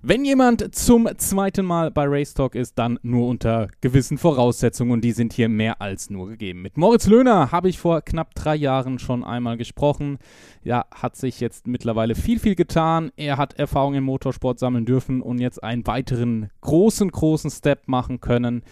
Wenn jemand zum zweiten Mal bei Race Talk ist, dann nur unter gewissen Voraussetzungen und die sind hier mehr als nur gegeben. Mit Moritz Löhner habe ich vor knapp drei Jahren schon einmal gesprochen. Ja, hat sich jetzt mittlerweile viel, viel getan. Er hat Erfahrung im Motorsport sammeln dürfen und jetzt einen weiteren großen, großen Step machen können.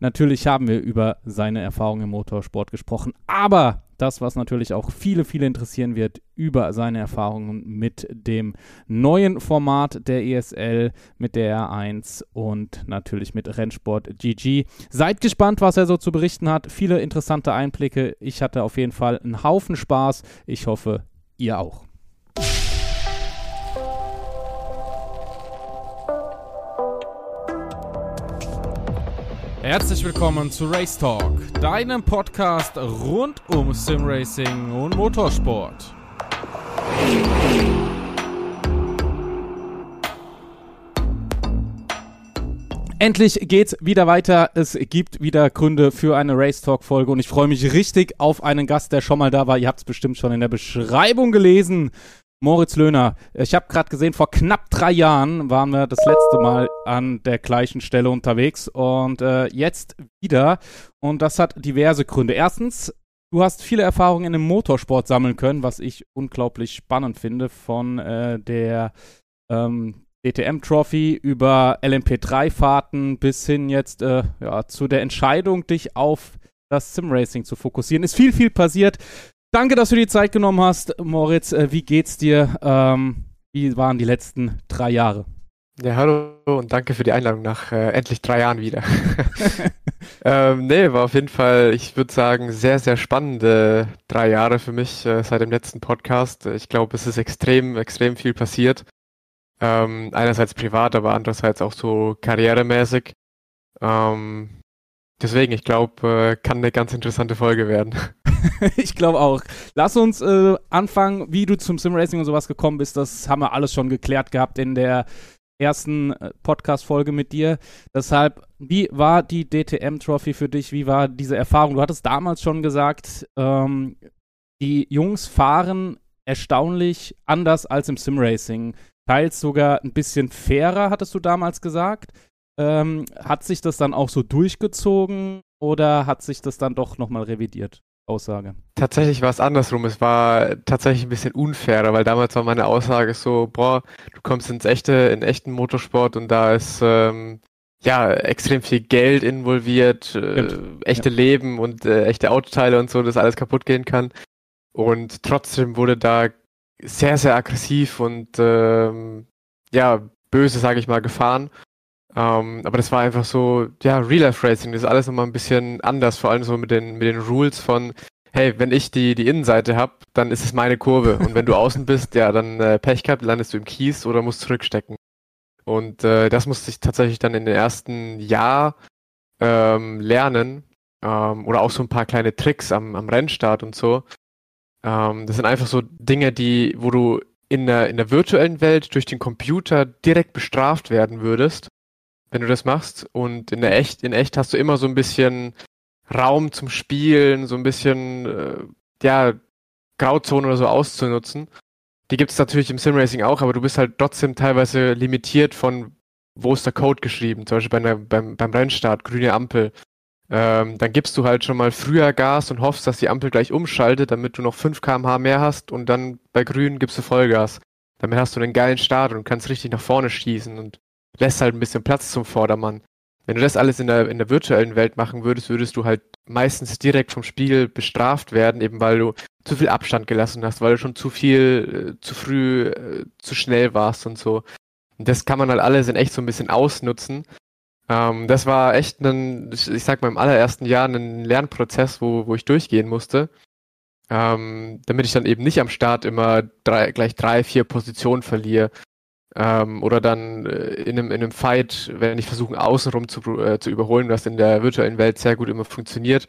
Natürlich haben wir über seine Erfahrungen im Motorsport gesprochen, aber das, was natürlich auch viele, viele interessieren wird, über seine Erfahrungen mit dem neuen Format der ESL, mit der R1 und natürlich mit Rennsport GG. Seid gespannt, was er so zu berichten hat. Viele interessante Einblicke. Ich hatte auf jeden Fall einen Haufen Spaß. Ich hoffe, ihr auch. Herzlich willkommen zu Race Talk, deinem Podcast rund um Simracing und Motorsport. Endlich geht's wieder weiter. Es gibt wieder Gründe für eine Race Talk Folge und ich freue mich richtig auf einen Gast, der schon mal da war. Ihr habt es bestimmt schon in der Beschreibung gelesen. Moritz Löhner, ich habe gerade gesehen, vor knapp drei Jahren waren wir das letzte Mal an der gleichen Stelle unterwegs und äh, jetzt wieder. Und das hat diverse Gründe. Erstens, du hast viele Erfahrungen im Motorsport sammeln können, was ich unglaublich spannend finde, von äh, der ähm, DTM Trophy über LMP3-Fahrten bis hin jetzt äh, ja, zu der Entscheidung, dich auf das Simracing zu fokussieren. Ist viel, viel passiert. Danke, dass du die Zeit genommen hast, Moritz. Äh, wie geht's dir? Ähm, wie waren die letzten drei Jahre? Ja, hallo und danke für die Einladung nach äh, endlich drei Jahren wieder. ähm, nee, war auf jeden Fall, ich würde sagen, sehr, sehr spannende drei Jahre für mich äh, seit dem letzten Podcast. Ich glaube, es ist extrem, extrem viel passiert. Ähm, einerseits privat, aber andererseits auch so karrieremäßig. Ähm, deswegen, ich glaube, äh, kann eine ganz interessante Folge werden. ich glaube auch. Lass uns äh, anfangen, wie du zum Simracing und sowas gekommen bist. Das haben wir alles schon geklärt gehabt in der ersten äh, Podcast-Folge mit dir. Deshalb, wie war die DTM-Trophy für dich? Wie war diese Erfahrung? Du hattest damals schon gesagt, ähm, die Jungs fahren erstaunlich anders als im Simracing. Teils sogar ein bisschen fairer, hattest du damals gesagt. Ähm, hat sich das dann auch so durchgezogen oder hat sich das dann doch nochmal revidiert? Aussage. Tatsächlich war es andersrum. Es war tatsächlich ein bisschen unfairer, weil damals war meine Aussage so, boah, du kommst ins echte, in echten Motorsport und da ist ähm, ja extrem viel Geld involviert, äh, echte ja. Leben und äh, echte Autoteile und so, dass alles kaputt gehen kann. Und trotzdem wurde da sehr, sehr aggressiv und ähm, ja, böse, sage ich mal, gefahren. Ähm, aber das war einfach so, ja, Real-Life-Racing, das ist alles nochmal ein bisschen anders, vor allem so mit den, mit den Rules von, hey, wenn ich die, die Innenseite hab, dann ist es meine Kurve. Und wenn du außen bist, ja, dann äh, Pech gehabt, landest du im Kies oder musst zurückstecken. Und äh, das musste ich tatsächlich dann in den ersten Jahr ähm, lernen. Ähm, oder auch so ein paar kleine Tricks am, am Rennstart und so. Ähm, das sind einfach so Dinge, die, wo du in der, in der virtuellen Welt durch den Computer direkt bestraft werden würdest wenn du das machst. Und in der echt, in echt hast du immer so ein bisschen Raum zum Spielen, so ein bisschen, äh, ja, Grauzone oder so auszunutzen. Die gibt es natürlich im Simracing auch, aber du bist halt trotzdem teilweise limitiert von, wo ist der Code geschrieben, zum Beispiel bei einer, beim, beim Rennstart, grüne Ampel. Ähm, dann gibst du halt schon mal früher Gas und hoffst, dass die Ampel gleich umschaltet, damit du noch 5 kmh mehr hast und dann bei grün gibst du Vollgas. Damit hast du einen geilen Start und kannst richtig nach vorne schießen und lässt halt ein bisschen Platz zum Vordermann. Wenn du das alles in der, in der virtuellen Welt machen würdest, würdest du halt meistens direkt vom Spiel bestraft werden, eben weil du zu viel Abstand gelassen hast, weil du schon zu viel, äh, zu früh, äh, zu schnell warst und so. Und das kann man halt alles in echt so ein bisschen ausnutzen. Ähm, das war echt ein, ich sag mal, im allerersten Jahr ein Lernprozess, wo, wo ich durchgehen musste. Ähm, damit ich dann eben nicht am Start immer drei, gleich drei, vier Positionen verliere, ähm, oder dann äh, in, einem, in einem Fight, wenn ich versuche, außenrum zu, äh, zu überholen, was in der virtuellen Welt sehr gut immer funktioniert,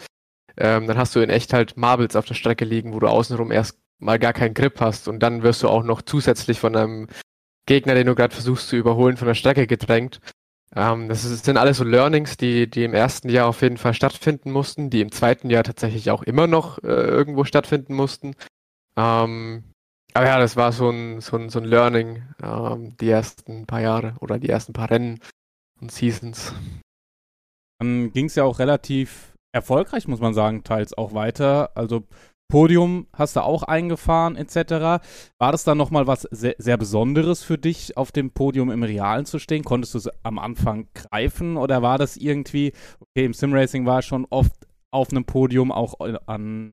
ähm, dann hast du in echt halt Marbles auf der Strecke liegen, wo du außenrum erst mal gar keinen Grip hast und dann wirst du auch noch zusätzlich von einem Gegner, den du gerade versuchst zu überholen, von der Strecke gedrängt. Ähm, das, ist, das sind alles so Learnings, die, die im ersten Jahr auf jeden Fall stattfinden mussten, die im zweiten Jahr tatsächlich auch immer noch äh, irgendwo stattfinden mussten. Ähm, aber ja, das war so ein, so ein, so ein Learning, ähm, die ersten paar Jahre oder die ersten paar Rennen und Seasons. Dann ging es ja auch relativ erfolgreich, muss man sagen, teils auch weiter. Also Podium hast du auch eingefahren etc. War das dann nochmal was sehr, sehr, Besonderes für dich, auf dem Podium im Realen zu stehen? Konntest du es am Anfang greifen oder war das irgendwie, okay, im Simracing war schon oft auf einem Podium, auch an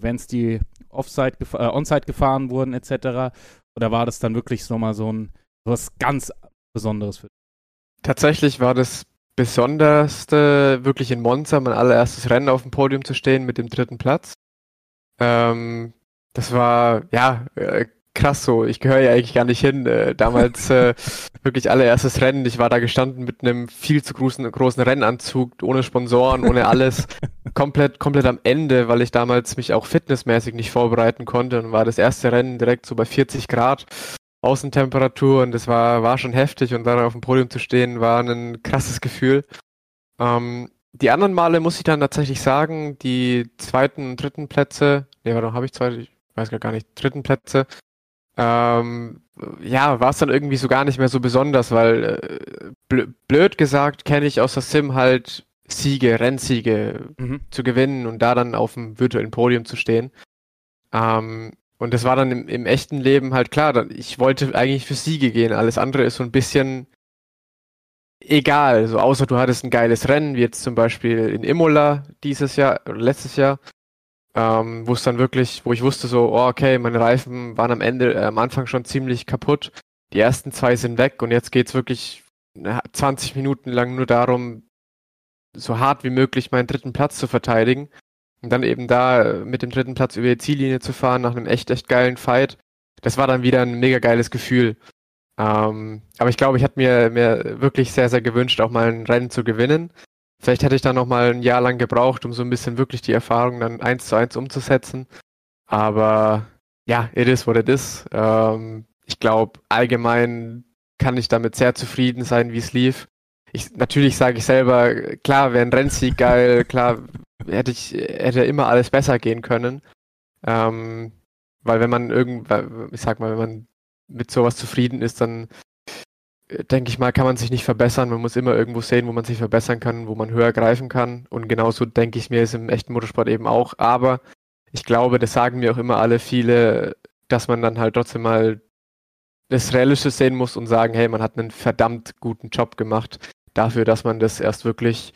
Events, die Offside, äh, Onside gefahren wurden etc. Oder war das dann wirklich nochmal so ein was ganz Besonderes für dich? Tatsächlich war das Besonderste wirklich in Monza, mein allererstes Rennen auf dem Podium zu stehen mit dem dritten Platz. Ähm, das war, ja, äh, krass so. Ich gehöre ja eigentlich gar nicht hin. Äh, damals äh, wirklich allererstes Rennen. Ich war da gestanden mit einem viel zu großen, großen Rennanzug, ohne Sponsoren, ohne alles. komplett, komplett am Ende, weil ich damals mich auch fitnessmäßig nicht vorbereiten konnte und war das erste Rennen direkt so bei 40 Grad Außentemperatur und das war, war schon heftig und dann auf dem Podium zu stehen, war ein krasses Gefühl. Ähm, die anderen Male muss ich dann tatsächlich sagen, die zweiten und dritten Plätze, nee, warum habe ich zwei, ich weiß gar nicht, dritten Plätze, ähm, ja, war es dann irgendwie so gar nicht mehr so besonders, weil äh, blöd gesagt kenne ich aus der Sim halt Siege, Rennsiege mhm. zu gewinnen und da dann auf dem virtuellen Podium zu stehen. Ähm, und das war dann im, im echten Leben halt klar, ich wollte eigentlich für Siege gehen. Alles andere ist so ein bisschen egal, so außer du hattest ein geiles Rennen, wie jetzt zum Beispiel in Imola dieses Jahr oder letztes Jahr, ähm, wo es dann wirklich, wo ich wusste so, oh, okay, meine Reifen waren am Ende, äh, am Anfang schon ziemlich kaputt. Die ersten zwei sind weg und jetzt geht's wirklich 20 Minuten lang nur darum, so hart wie möglich meinen dritten Platz zu verteidigen. Und dann eben da äh, mit dem dritten Platz über die Ziellinie zu fahren nach einem echt, echt geilen Fight. Das war dann wieder ein mega geiles Gefühl. Ähm, aber ich glaube, ich hätte mir, mir wirklich sehr, sehr gewünscht, auch mal ein Rennen zu gewinnen. Vielleicht hätte ich dann noch mal ein Jahr lang gebraucht, um so ein bisschen wirklich die Erfahrung dann eins zu eins umzusetzen. Aber ja, it is what it is. Ähm, ich glaube, allgemein kann ich damit sehr zufrieden sein, wie es lief. Ich, natürlich sage ich selber, klar, wäre ein Rennsieg geil, klar, hätte ich, hätte immer alles besser gehen können. Ähm, weil wenn man irgendwann, ich sag mal, wenn man mit sowas zufrieden ist, dann denke ich mal, kann man sich nicht verbessern. Man muss immer irgendwo sehen, wo man sich verbessern kann, wo man höher greifen kann. Und genauso denke ich mir, ist im echten Motorsport eben auch. Aber ich glaube, das sagen mir auch immer alle viele, dass man dann halt trotzdem mal das Realistische sehen muss und sagen, hey, man hat einen verdammt guten Job gemacht dafür, dass man das erst wirklich,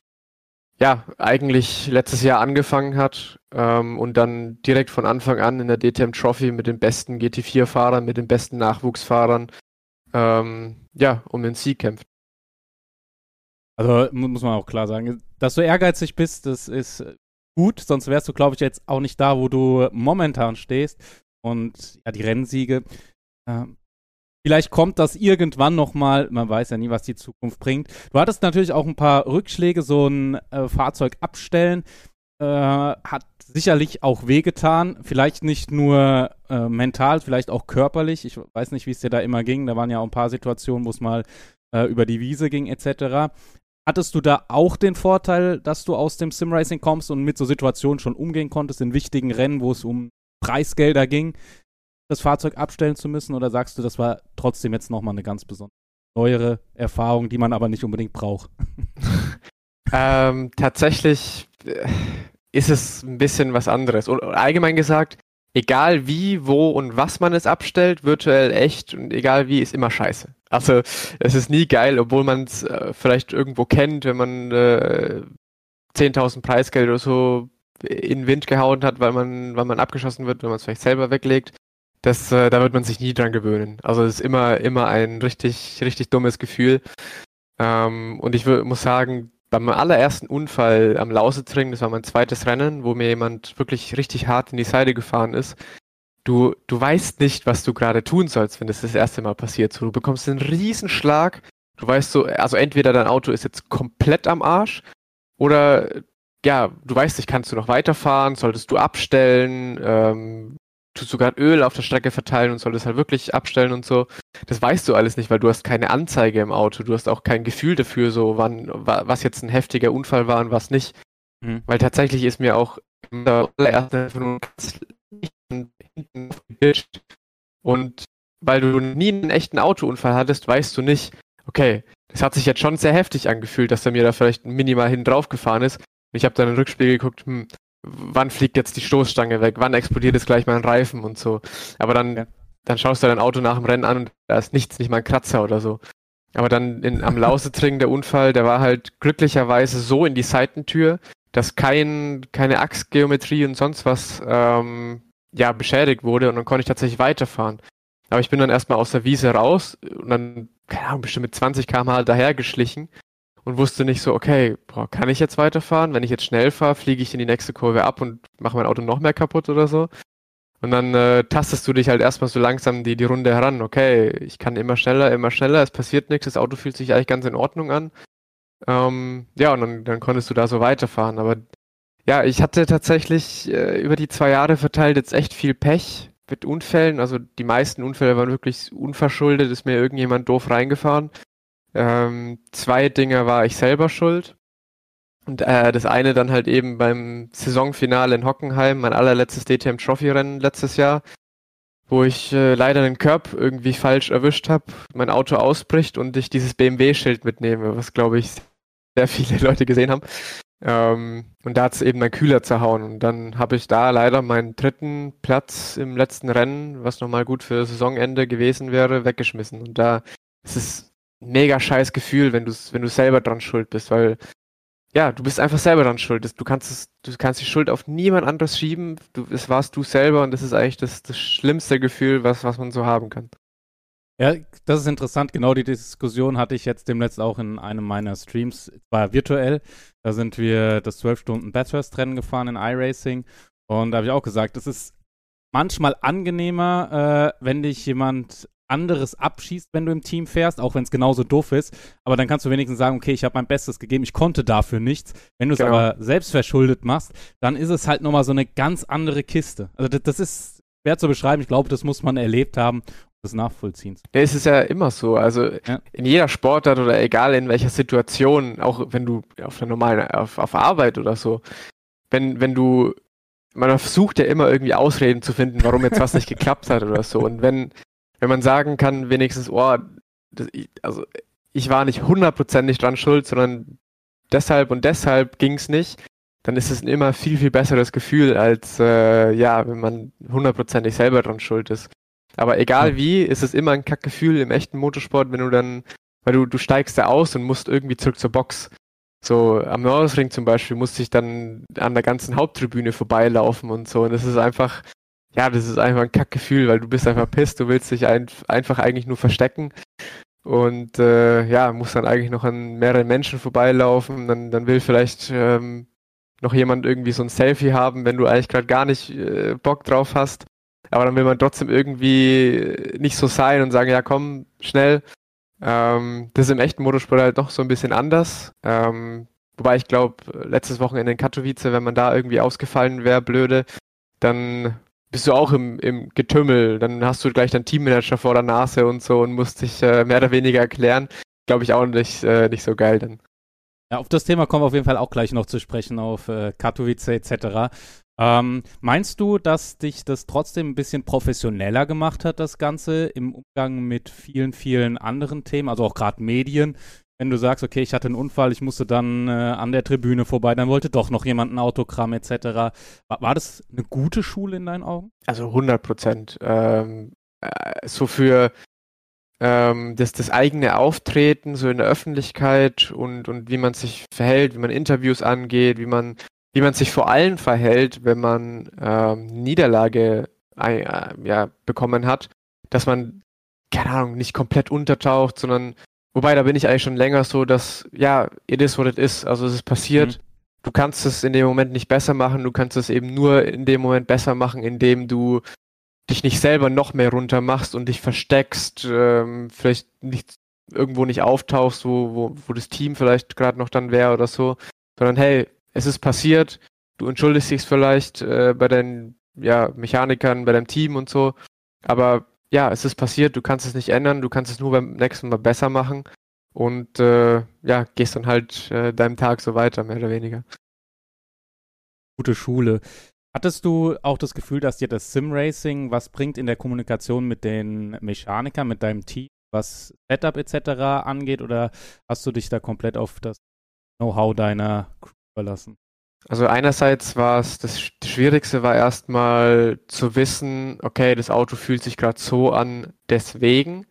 ja, eigentlich letztes Jahr angefangen hat ähm, und dann direkt von Anfang an in der DTM Trophy mit den besten GT4-Fahrern, mit den besten Nachwuchsfahrern, ähm, ja, um den Sieg kämpft. Also muss man auch klar sagen, dass du ehrgeizig bist, das ist gut, sonst wärst du, glaube ich, jetzt auch nicht da, wo du momentan stehst. Und ja, die Rennsiege. Äh, vielleicht kommt das irgendwann nochmal, man weiß ja nie, was die Zukunft bringt. Du hattest natürlich auch ein paar Rückschläge, so ein äh, Fahrzeug abstellen. Äh, hat sicherlich auch wehgetan. Vielleicht nicht nur äh, mental, vielleicht auch körperlich. Ich weiß nicht, wie es dir da immer ging. Da waren ja auch ein paar Situationen, wo es mal äh, über die Wiese ging, etc. Hattest du da auch den Vorteil, dass du aus dem Simracing kommst und mit so Situationen schon umgehen konntest, in wichtigen Rennen, wo es um Preisgelder ging, das Fahrzeug abstellen zu müssen? Oder sagst du, das war trotzdem jetzt nochmal eine ganz besondere, neuere Erfahrung, die man aber nicht unbedingt braucht? ähm, tatsächlich äh, ist es ein bisschen was anderes. Und allgemein gesagt, egal wie, wo und was man es abstellt, virtuell echt und egal wie, ist immer scheiße. Also es ist nie geil, obwohl man es äh, vielleicht irgendwo kennt, wenn man äh, 10.000 Preisgeld oder so in den Wind gehauen hat, weil man, weil man abgeschossen wird, wenn man es vielleicht selber weglegt. Das, äh, da wird man sich nie dran gewöhnen. Also es ist immer, immer ein richtig, richtig dummes Gefühl. Ähm, und ich muss sagen, beim allerersten Unfall am Lausitzring, das war mein zweites Rennen, wo mir jemand wirklich richtig hart in die Seite gefahren ist. Du, du weißt nicht, was du gerade tun sollst, wenn das das erste Mal passiert. So, du bekommst einen Riesenschlag. Du weißt so, also entweder dein Auto ist jetzt komplett am Arsch oder ja, du weißt nicht, kannst du noch weiterfahren, solltest du abstellen, ähm, tust du gerade Öl auf der Strecke verteilen und solltest halt wirklich abstellen und so. Das weißt du alles nicht, weil du hast keine Anzeige im Auto, du hast auch kein Gefühl dafür, so wann, was jetzt ein heftiger Unfall war und was nicht. Mhm. Weil tatsächlich ist mir auch der allererste hinten Und weil du nie einen echten Autounfall hattest, weißt du nicht, okay, das hat sich jetzt schon sehr heftig angefühlt, dass er mir da vielleicht minimal hinten drauf gefahren ist. Ich habe dann im Rückspiegel geguckt, hm, wann fliegt jetzt die Stoßstange weg, wann explodiert jetzt gleich mein Reifen und so. Aber dann, ja. dann schaust du dein Auto nach dem Rennen an und da ist nichts, nicht mal ein Kratzer oder so. Aber dann in, am Lausetring der Unfall, der war halt glücklicherweise so in die Seitentür, dass kein, keine Achsgeometrie und sonst was ähm, ja, beschädigt wurde und dann konnte ich tatsächlich weiterfahren. Aber ich bin dann erstmal aus der Wiese raus und dann, keine Ahnung, bestimmt mit 20 km/h dahergeschlichen und wusste nicht so, okay, boah, kann ich jetzt weiterfahren? Wenn ich jetzt schnell fahre, fliege ich in die nächste Kurve ab und mache mein Auto noch mehr kaputt oder so. Und dann äh, tastest du dich halt erstmal so langsam die, die Runde heran. Okay, ich kann immer schneller, immer schneller, es passiert nichts, das Auto fühlt sich eigentlich ganz in Ordnung an. Ähm, ja, und dann, dann konntest du da so weiterfahren. Aber ja, ich hatte tatsächlich äh, über die zwei Jahre verteilt jetzt echt viel Pech mit Unfällen. Also die meisten Unfälle waren wirklich unverschuldet, ist mir irgendjemand doof reingefahren. Ähm, zwei Dinge war ich selber schuld. Und äh, das eine dann halt eben beim Saisonfinale in Hockenheim, mein allerletztes DTM Trophy Rennen letztes Jahr, wo ich äh, leider den Körb irgendwie falsch erwischt habe, mein Auto ausbricht und ich dieses BMW-Schild mitnehme, was glaube ich sehr viele Leute gesehen haben. Ähm, und da hat es eben mein Kühler zerhauen. Und dann habe ich da leider meinen dritten Platz im letzten Rennen, was nochmal gut für Saisonende gewesen wäre, weggeschmissen. Und da ist es mega scheiß Gefühl, wenn du wenn du selber dran schuld bist, weil ja, du bist einfach selber dran schuld. Du kannst es, du kannst die Schuld auf niemand anderes schieben. Du, es warst du selber und das ist eigentlich das, das schlimmste Gefühl, was, was man so haben kann. Ja, das ist interessant. Genau die Diskussion hatte ich jetzt demnächst auch in einem meiner Streams, war virtuell. Da sind wir das 12-Stunden-Bathurst-Rennen gefahren in iRacing. Und da habe ich auch gesagt, es ist manchmal angenehmer, äh, wenn dich jemand anderes abschießt, wenn du im Team fährst, auch wenn es genauso doof ist. Aber dann kannst du wenigstens sagen, okay, ich habe mein Bestes gegeben, ich konnte dafür nichts. Wenn du es genau. aber selbst verschuldet machst, dann ist es halt nochmal so eine ganz andere Kiste. Also das, das ist schwer zu beschreiben. Ich glaube, das muss man erlebt haben des Nachvollziehens. Ja, es ist ja immer so. Also ja. in jeder Sportart oder egal in welcher Situation, auch wenn du auf der normalen, auf, auf Arbeit oder so, wenn, wenn du, man versucht ja immer irgendwie Ausreden zu finden, warum jetzt was nicht geklappt hat oder so. Und wenn, wenn man sagen kann, wenigstens, oh, das, also ich war nicht hundertprozentig dran schuld, sondern deshalb und deshalb ging es nicht, dann ist es ein immer viel, viel besseres Gefühl, als äh, ja, wenn man hundertprozentig selber dran schuld ist. Aber egal wie, ist es immer ein Kackgefühl im echten Motorsport, wenn du dann, weil du, du steigst da aus und musst irgendwie zurück zur Box. So am Nordring zum Beispiel musste ich dann an der ganzen Haupttribüne vorbeilaufen und so. Und das ist einfach, ja, das ist einfach ein Kackgefühl, weil du bist einfach pisst, du willst dich ein, einfach eigentlich nur verstecken und äh, ja, musst dann eigentlich noch an mehreren Menschen vorbeilaufen, dann, dann will vielleicht ähm, noch jemand irgendwie so ein Selfie haben, wenn du eigentlich gerade gar nicht äh, Bock drauf hast, aber dann will man trotzdem irgendwie nicht so sein und sagen, ja komm, schnell. Ähm, das ist im echten Motorsport halt doch so ein bisschen anders. Ähm, wobei ich glaube, letztes Wochenende in Katowice, wenn man da irgendwie ausgefallen wäre, blöde, dann bist du auch im, im Getümmel, dann hast du gleich deinen Teammanager vor der Nase und so und musst dich äh, mehr oder weniger erklären. Glaube ich auch nicht, äh, nicht so geil dann. Ja, auf das Thema kommen wir auf jeden Fall auch gleich noch zu sprechen, auf äh, Katowice etc. Ähm, meinst du, dass dich das trotzdem ein bisschen professioneller gemacht hat, das Ganze, im Umgang mit vielen, vielen anderen Themen, also auch gerade Medien? Wenn du sagst, okay, ich hatte einen Unfall, ich musste dann äh, an der Tribüne vorbei, dann wollte doch noch jemand ein Autogramm etc. War, war das eine gute Schule in deinen Augen? Also 100 Prozent. Ähm, äh, so für ähm, das, das eigene Auftreten so in der Öffentlichkeit und, und wie man sich verhält, wie man Interviews angeht, wie man, wie man sich vor allem verhält, wenn man ähm, Niederlage äh, ja, bekommen hat, dass man, keine Ahnung, nicht komplett untertaucht, sondern Wobei, da bin ich eigentlich schon länger so, dass, ja, it is what it is. Also es ist passiert. Mhm. Du kannst es in dem Moment nicht besser machen. Du kannst es eben nur in dem Moment besser machen, indem du dich nicht selber noch mehr runter machst und dich versteckst, ähm, vielleicht nicht irgendwo nicht auftauchst, wo, wo, wo das Team vielleicht gerade noch dann wäre oder so, sondern hey, es ist passiert, du entschuldigst dich vielleicht äh, bei deinen ja, Mechanikern, bei deinem Team und so, aber ja, es ist passiert, du kannst es nicht ändern, du kannst es nur beim nächsten Mal besser machen und äh, ja, gehst dann halt äh, deinem Tag so weiter, mehr oder weniger. Gute Schule. Hattest du auch das Gefühl, dass dir das Sim-Racing was bringt in der Kommunikation mit den Mechanikern, mit deinem Team, was Setup etc. angeht, oder hast du dich da komplett auf das Know-how deiner Crew verlassen? Also einerseits war es, das Schwierigste war erstmal zu wissen, okay, das Auto fühlt sich gerade so an, deswegen.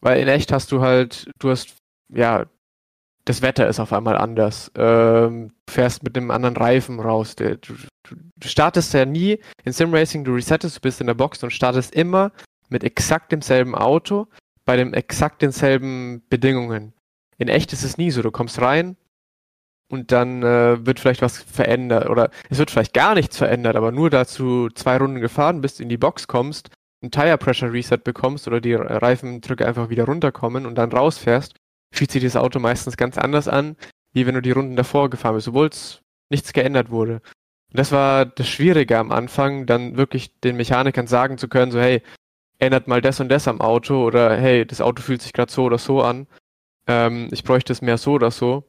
Weil in echt hast du halt, du hast, ja, das Wetter ist auf einmal anders. Ähm, du fährst mit einem anderen Reifen raus. Du, du, du startest ja nie in Sim Racing, du resettest, du bist in der Box und startest immer mit exakt demselben Auto bei den exakt denselben Bedingungen. In echt ist es nie so. Du kommst rein und dann äh, wird vielleicht was verändert oder es wird vielleicht gar nichts verändert, aber nur dazu zwei Runden gefahren bist, in die Box kommst, ein Tire Pressure Reset bekommst oder die Reifendrücke einfach wieder runterkommen und dann rausfährst fühlt sich das Auto meistens ganz anders an, wie wenn du die Runden davor gefahren bist, obwohl es nichts geändert wurde. Und das war das Schwierige am Anfang, dann wirklich den Mechanikern sagen zu können, so hey, ändert mal das und das am Auto oder hey, das Auto fühlt sich gerade so oder so an. Ähm, ich bräuchte es mehr so oder so.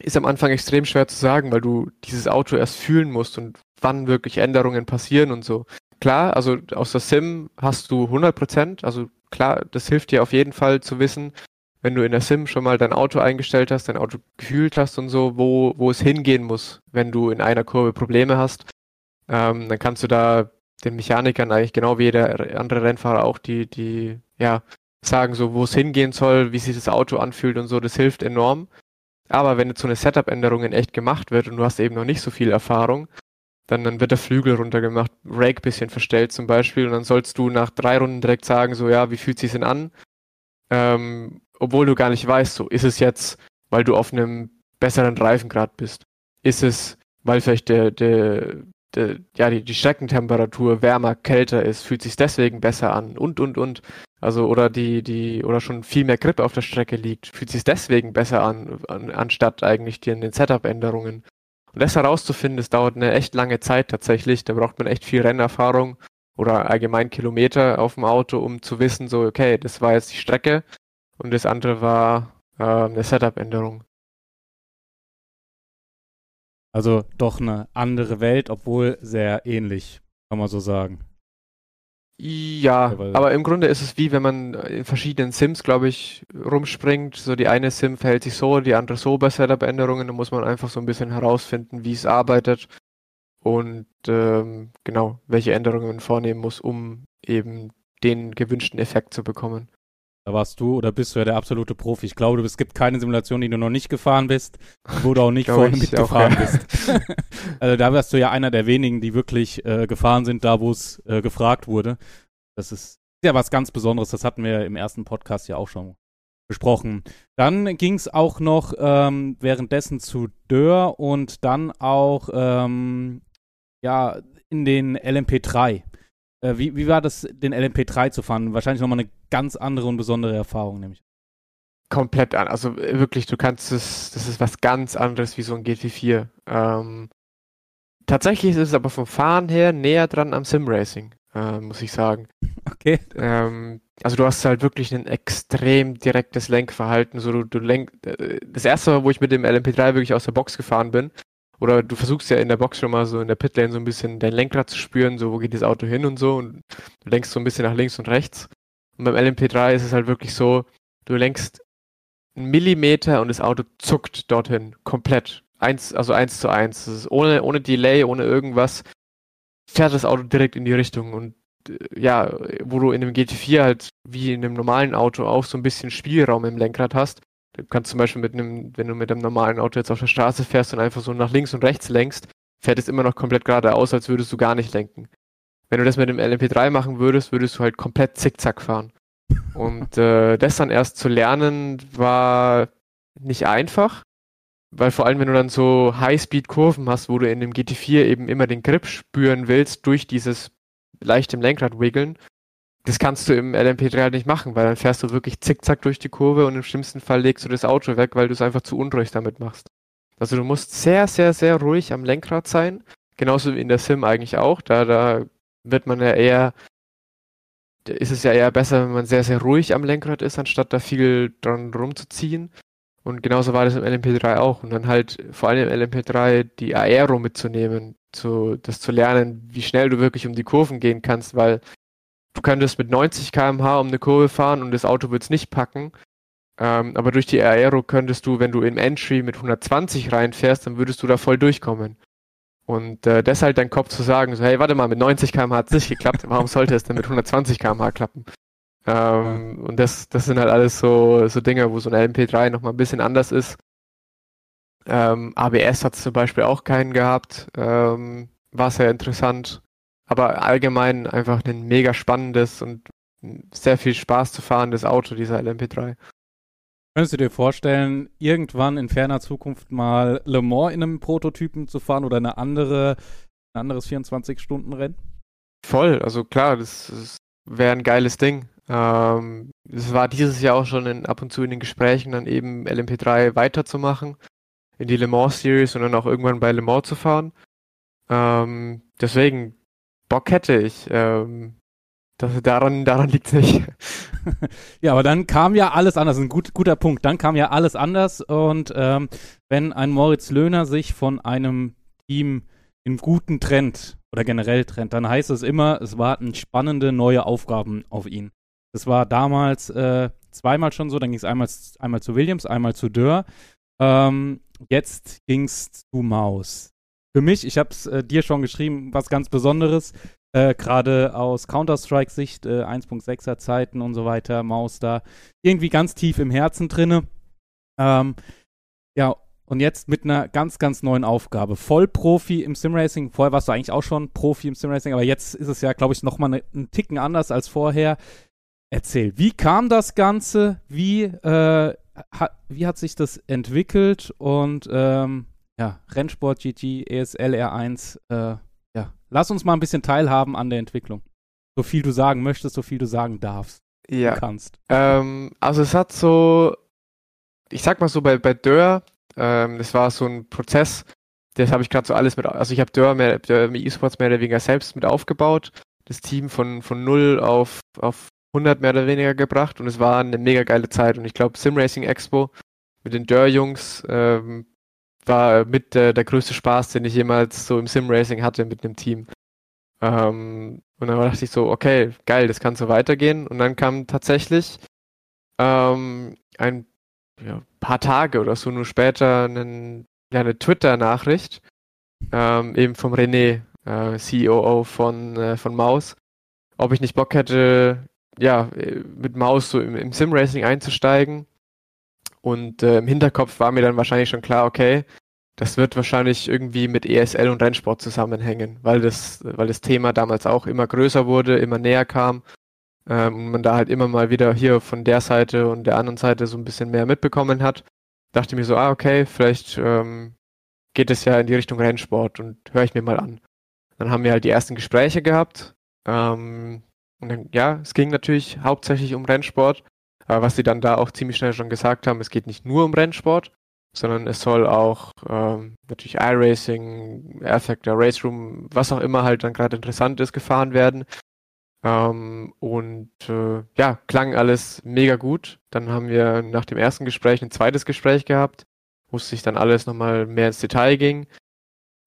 Ist am Anfang extrem schwer zu sagen, weil du dieses Auto erst fühlen musst und wann wirklich Änderungen passieren und so. Klar, also aus der Sim hast du 100 Prozent, also klar, das hilft dir auf jeden Fall zu wissen, wenn du in der Sim schon mal dein Auto eingestellt hast, dein Auto gefühlt hast und so, wo, wo es hingehen muss, wenn du in einer Kurve Probleme hast, ähm, dann kannst du da den Mechanikern eigentlich genau wie jeder andere Rennfahrer auch die, die, ja, sagen so, wo es hingehen soll, wie sich das Auto anfühlt und so, das hilft enorm. Aber wenn jetzt so eine Setup-Änderung in echt gemacht wird und du hast eben noch nicht so viel Erfahrung, dann, dann wird der Flügel runtergemacht, Rake bisschen verstellt zum Beispiel und dann sollst du nach drei Runden direkt sagen, so, ja, wie fühlt sich denn an? Ähm, obwohl du gar nicht weißt, so ist es jetzt, weil du auf einem besseren Reifengrad bist? Ist es, weil vielleicht der, der, der ja, die, die Streckentemperatur wärmer, kälter ist, fühlt sich deswegen besser an und, und, und. Also, oder die, die, oder schon viel mehr Grip auf der Strecke liegt, fühlt sich deswegen besser an, an anstatt eigentlich die, den Setup-Änderungen. Und das herauszufinden, das dauert eine echt lange Zeit tatsächlich. Da braucht man echt viel Rennerfahrung oder allgemein Kilometer auf dem Auto, um zu wissen, so, okay, das war jetzt die Strecke und das andere war äh, eine Setup-Änderung. Also doch eine andere Welt, obwohl sehr ähnlich, kann man so sagen. Ja, aber im Grunde ist es wie wenn man in verschiedenen Sims, glaube ich, rumspringt. So die eine Sim verhält sich so, die andere so bei Setup-Änderungen. Da muss man einfach so ein bisschen herausfinden, wie es arbeitet und ähm, genau, welche Änderungen man vornehmen muss, um eben den gewünschten Effekt zu bekommen. Da warst du oder bist du ja der absolute Profi. Ich glaube, es gibt keine Simulation, die du noch nicht gefahren bist, wo du auch nicht vorne mitgefahren auch, ja. bist. also da warst du ja einer der wenigen, die wirklich äh, gefahren sind, da wo es äh, gefragt wurde. Das ist ja was ganz Besonderes. Das hatten wir im ersten Podcast ja auch schon besprochen. Dann ging es auch noch ähm, währenddessen zu Dörr und dann auch ähm, ja in den LMP3. Äh, wie, wie war das, den LMP3 zu fahren? Wahrscheinlich nochmal eine ganz andere und besondere Erfahrung, nämlich. Komplett an. Also äh, wirklich, du kannst es, das ist was ganz anderes wie so ein GT4. Ähm, tatsächlich ist es aber vom Fahren her näher dran am Sim-Racing, äh, muss ich sagen. Okay. Ähm, also du hast halt wirklich ein extrem direktes Lenkverhalten. So du, du lenk, äh, das erste Mal, wo ich mit dem LMP3 wirklich aus der Box gefahren bin, oder du versuchst ja in der Box schon mal so in der Pitlane so ein bisschen dein Lenkrad zu spüren, so wo geht das Auto hin und so und du lenkst so ein bisschen nach links und rechts. Und beim LMP3 ist es halt wirklich so, du lenkst einen Millimeter und das Auto zuckt dorthin komplett. Eins, also eins zu eins. Das ist ohne, ohne Delay, ohne irgendwas, fährt das Auto direkt in die Richtung und äh, ja, wo du in einem GT4 halt wie in einem normalen Auto auch so ein bisschen Spielraum im Lenkrad hast, Du kannst zum Beispiel mit einem, wenn du mit einem normalen Auto jetzt auf der Straße fährst und einfach so nach links und rechts lenkst, fährt es immer noch komplett geradeaus, als würdest du gar nicht lenken. Wenn du das mit dem LMP3 machen würdest, würdest du halt komplett zickzack fahren. Und äh, das dann erst zu lernen, war nicht einfach, weil vor allem, wenn du dann so High-Speed-Kurven hast, wo du in dem GT4 eben immer den Grip spüren willst durch dieses leicht im Lenkrad wiggeln, das kannst du im LMP3 halt nicht machen, weil dann fährst du wirklich zickzack durch die Kurve und im schlimmsten Fall legst du das Auto weg, weil du es einfach zu unruhig damit machst. Also du musst sehr, sehr, sehr ruhig am Lenkrad sein. Genauso wie in der Sim eigentlich auch. Da, da wird man ja eher, da ist es ja eher besser, wenn man sehr, sehr ruhig am Lenkrad ist, anstatt da viel dran rumzuziehen. Und genauso war das im LMP3 auch. Und dann halt vor allem im LMP3 die Aero mitzunehmen. zu, das zu lernen, wie schnell du wirklich um die Kurven gehen kannst, weil du könntest mit 90 km/h um eine Kurve fahren und das Auto wird es nicht packen. Ähm, aber durch die Aero könntest du, wenn du im Entry mit 120 reinfährst, dann würdest du da voll durchkommen. Und äh, deshalb dein Kopf zu sagen, so, hey, warte mal, mit 90 km/h hat es nicht geklappt, warum sollte es denn mit 120 km/h klappen? Ähm, ja. Und das, das sind halt alles so, so Dinge, wo so ein LMP3 nochmal ein bisschen anders ist. Ähm, ABS hat zum Beispiel auch keinen gehabt. Ähm, war sehr interessant. Aber allgemein einfach ein mega spannendes und sehr viel Spaß zu fahrendes Auto, dieser LMP3. Könntest du dir vorstellen, irgendwann in ferner Zukunft mal Le Mans in einem Prototypen zu fahren oder eine andere, ein anderes 24-Stunden-Rennen? Voll, also klar, das, das wäre ein geiles Ding. Ähm, es war dieses Jahr auch schon in, ab und zu in den Gesprächen, dann eben LMP3 weiterzumachen in die Le Mans Series und dann auch irgendwann bei Le Mans zu fahren. Ähm, deswegen, Bock hätte ich. Ähm, das, daran daran liegt es nicht. ja, aber dann kam ja alles anders. Ein gut, guter Punkt. Dann kam ja alles anders. Und ähm, wenn ein Moritz Löhner sich von einem Team in guten Trend oder generell Trend, dann heißt es immer, es warten spannende neue Aufgaben auf ihn. Das war damals äh, zweimal schon so. Dann ging es einmal, einmal zu Williams, einmal zu Dörr. Ähm, jetzt ging's zu Maus. Für mich, ich habe es äh, dir schon geschrieben, was ganz Besonderes. Äh, Gerade aus Counter-Strike-Sicht, äh, 1.6er Zeiten und so weiter, Maus da irgendwie ganz tief im Herzen drinne. Ähm, ja, und jetzt mit einer ganz, ganz neuen Aufgabe. Vollprofi im Simracing. Vorher warst du eigentlich auch schon Profi im Simracing, aber jetzt ist es ja, glaube ich, nochmal ne, einen Ticken anders als vorher. Erzähl, wie kam das Ganze? Wie äh, ha, wie hat sich das entwickelt und ähm, ja, Rennsport GG, ESL R1, äh, ja, lass uns mal ein bisschen teilhaben an der Entwicklung. So viel du sagen möchtest, so viel du sagen darfst. Ja. kannst. Ähm, also es hat so, ich sag mal so bei, bei Dörr, ähm, das war so ein Prozess, das habe ich gerade so alles mit, also ich habe Dörr, mehr, Dörr E-Sports mehr oder weniger selbst mit aufgebaut, das Team von, von null auf, auf 100 mehr oder weniger gebracht und es war eine mega geile Zeit. Und ich glaube, Simracing Expo mit den Dörr-Jungs ähm, war mit äh, der größte Spaß, den ich jemals so im Simracing hatte mit einem Team. Ähm, und dann dachte ich so, okay, geil, das kann so weitergehen. Und dann kam tatsächlich ähm, ein ja, paar Tage oder so nur später einen, ja, eine Twitter-Nachricht, ähm, eben vom René, äh, COO von, äh, von Maus, ob ich nicht Bock hätte, ja, mit Maus so im, im Sim-Racing einzusteigen. Und äh, im Hinterkopf war mir dann wahrscheinlich schon klar, okay, das wird wahrscheinlich irgendwie mit ESL und Rennsport zusammenhängen, weil das, weil das Thema damals auch immer größer wurde, immer näher kam ähm, und man da halt immer mal wieder hier von der Seite und der anderen Seite so ein bisschen mehr mitbekommen hat. Dachte mir so, ah, okay, vielleicht ähm, geht es ja in die Richtung Rennsport und höre ich mir mal an. Dann haben wir halt die ersten Gespräche gehabt. Ähm, und dann, ja, es ging natürlich hauptsächlich um Rennsport. Aber was sie dann da auch ziemlich schnell schon gesagt haben, es geht nicht nur um Rennsport, sondern es soll auch ähm, natürlich iRacing, Airfactor, Race Room, was auch immer halt dann gerade interessant ist, gefahren werden. Ähm, und äh, ja, klang alles mega gut. Dann haben wir nach dem ersten Gespräch ein zweites Gespräch gehabt, wo es sich dann alles nochmal mehr ins Detail ging.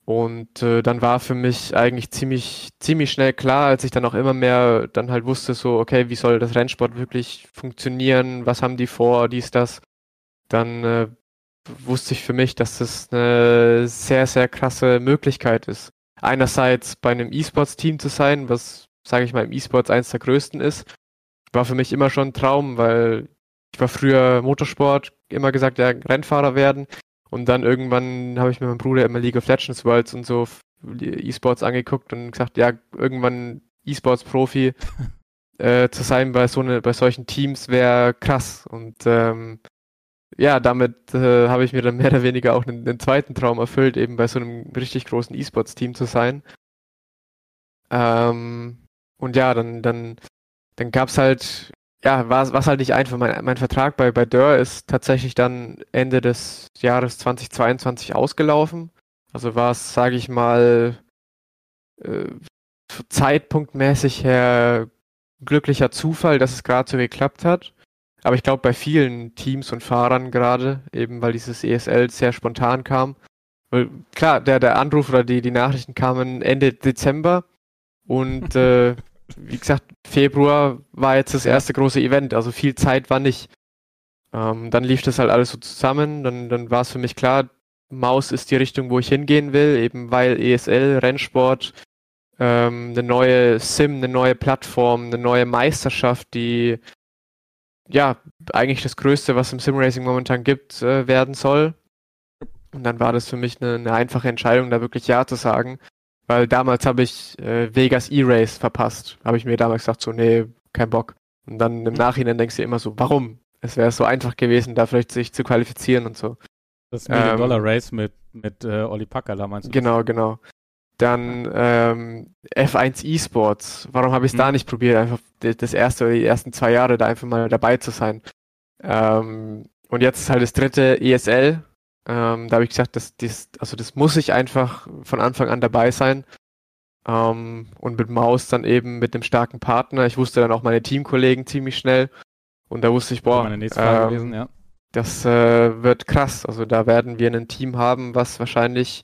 Und äh, dann war für mich eigentlich ziemlich, ziemlich schnell klar, als ich dann auch immer mehr dann halt wusste, so, okay, wie soll das Rennsport wirklich funktionieren, was haben die vor, dies, das, dann äh, wusste ich für mich, dass das eine sehr, sehr krasse Möglichkeit ist. Einerseits bei einem E-Sports-Team zu sein, was, sage ich mal, im E-Sports eins der größten ist, war für mich immer schon ein Traum, weil ich war früher Motorsport, immer gesagt, ja, Rennfahrer werden. Und dann irgendwann habe ich mit meinem Bruder immer League of Legends Worlds und so E-Sports angeguckt und gesagt, ja, irgendwann E-Sports-Profi äh, zu sein bei so eine, bei solchen Teams wäre krass. Und ähm, ja, damit äh, habe ich mir dann mehr oder weniger auch einen, einen, zweiten Traum erfüllt, eben bei so einem richtig großen E-Sports-Team zu sein. Ähm, und ja, dann, dann, dann gab es halt ja, war es halt nicht einfach. Mein, mein Vertrag bei, bei Dörr ist tatsächlich dann Ende des Jahres 2022 ausgelaufen. Also war es, sage ich mal, äh, zeitpunktmäßig her glücklicher Zufall, dass es gerade so geklappt hat. Aber ich glaube, bei vielen Teams und Fahrern gerade, eben weil dieses ESL sehr spontan kam, Weil klar, der, der Anruf oder die, die Nachrichten kamen Ende Dezember und äh, wie gesagt, Februar war jetzt das erste große Event, also viel Zeit war nicht. Ähm, dann lief das halt alles so zusammen, dann, dann war es für mich klar, Maus ist die Richtung, wo ich hingehen will, eben weil ESL, Rennsport, ähm, eine neue Sim, eine neue Plattform, eine neue Meisterschaft, die ja eigentlich das Größte, was im Simracing momentan gibt, äh, werden soll. Und dann war das für mich eine, eine, einfache Entscheidung, da wirklich Ja zu sagen. Weil damals habe ich äh, Vegas E-Race verpasst. Habe ich mir damals gesagt, so, nee, kein Bock. Und dann im mhm. Nachhinein denkst du immer so, warum? Es wäre so einfach gewesen, da vielleicht sich zu qualifizieren und so. Das Million-Dollar-Race ähm, mit, mit äh, Olli Packer, da meinst du? Genau, das? genau. Dann ähm, F1 E-Sports. Warum habe ich es mhm. da nicht probiert, einfach das erste oder die ersten zwei Jahre da einfach mal dabei zu sein? Ähm, und jetzt ist halt das dritte ESL. Ähm, da habe ich gesagt, das, das, also das muss ich einfach von Anfang an dabei sein. Ähm, und mit Maus dann eben mit einem starken Partner. Ich wusste dann auch meine Teamkollegen ziemlich schnell. Und da wusste ich, boah, ähm, gewesen, ja. das äh, wird krass. Also da werden wir ein Team haben, was wahrscheinlich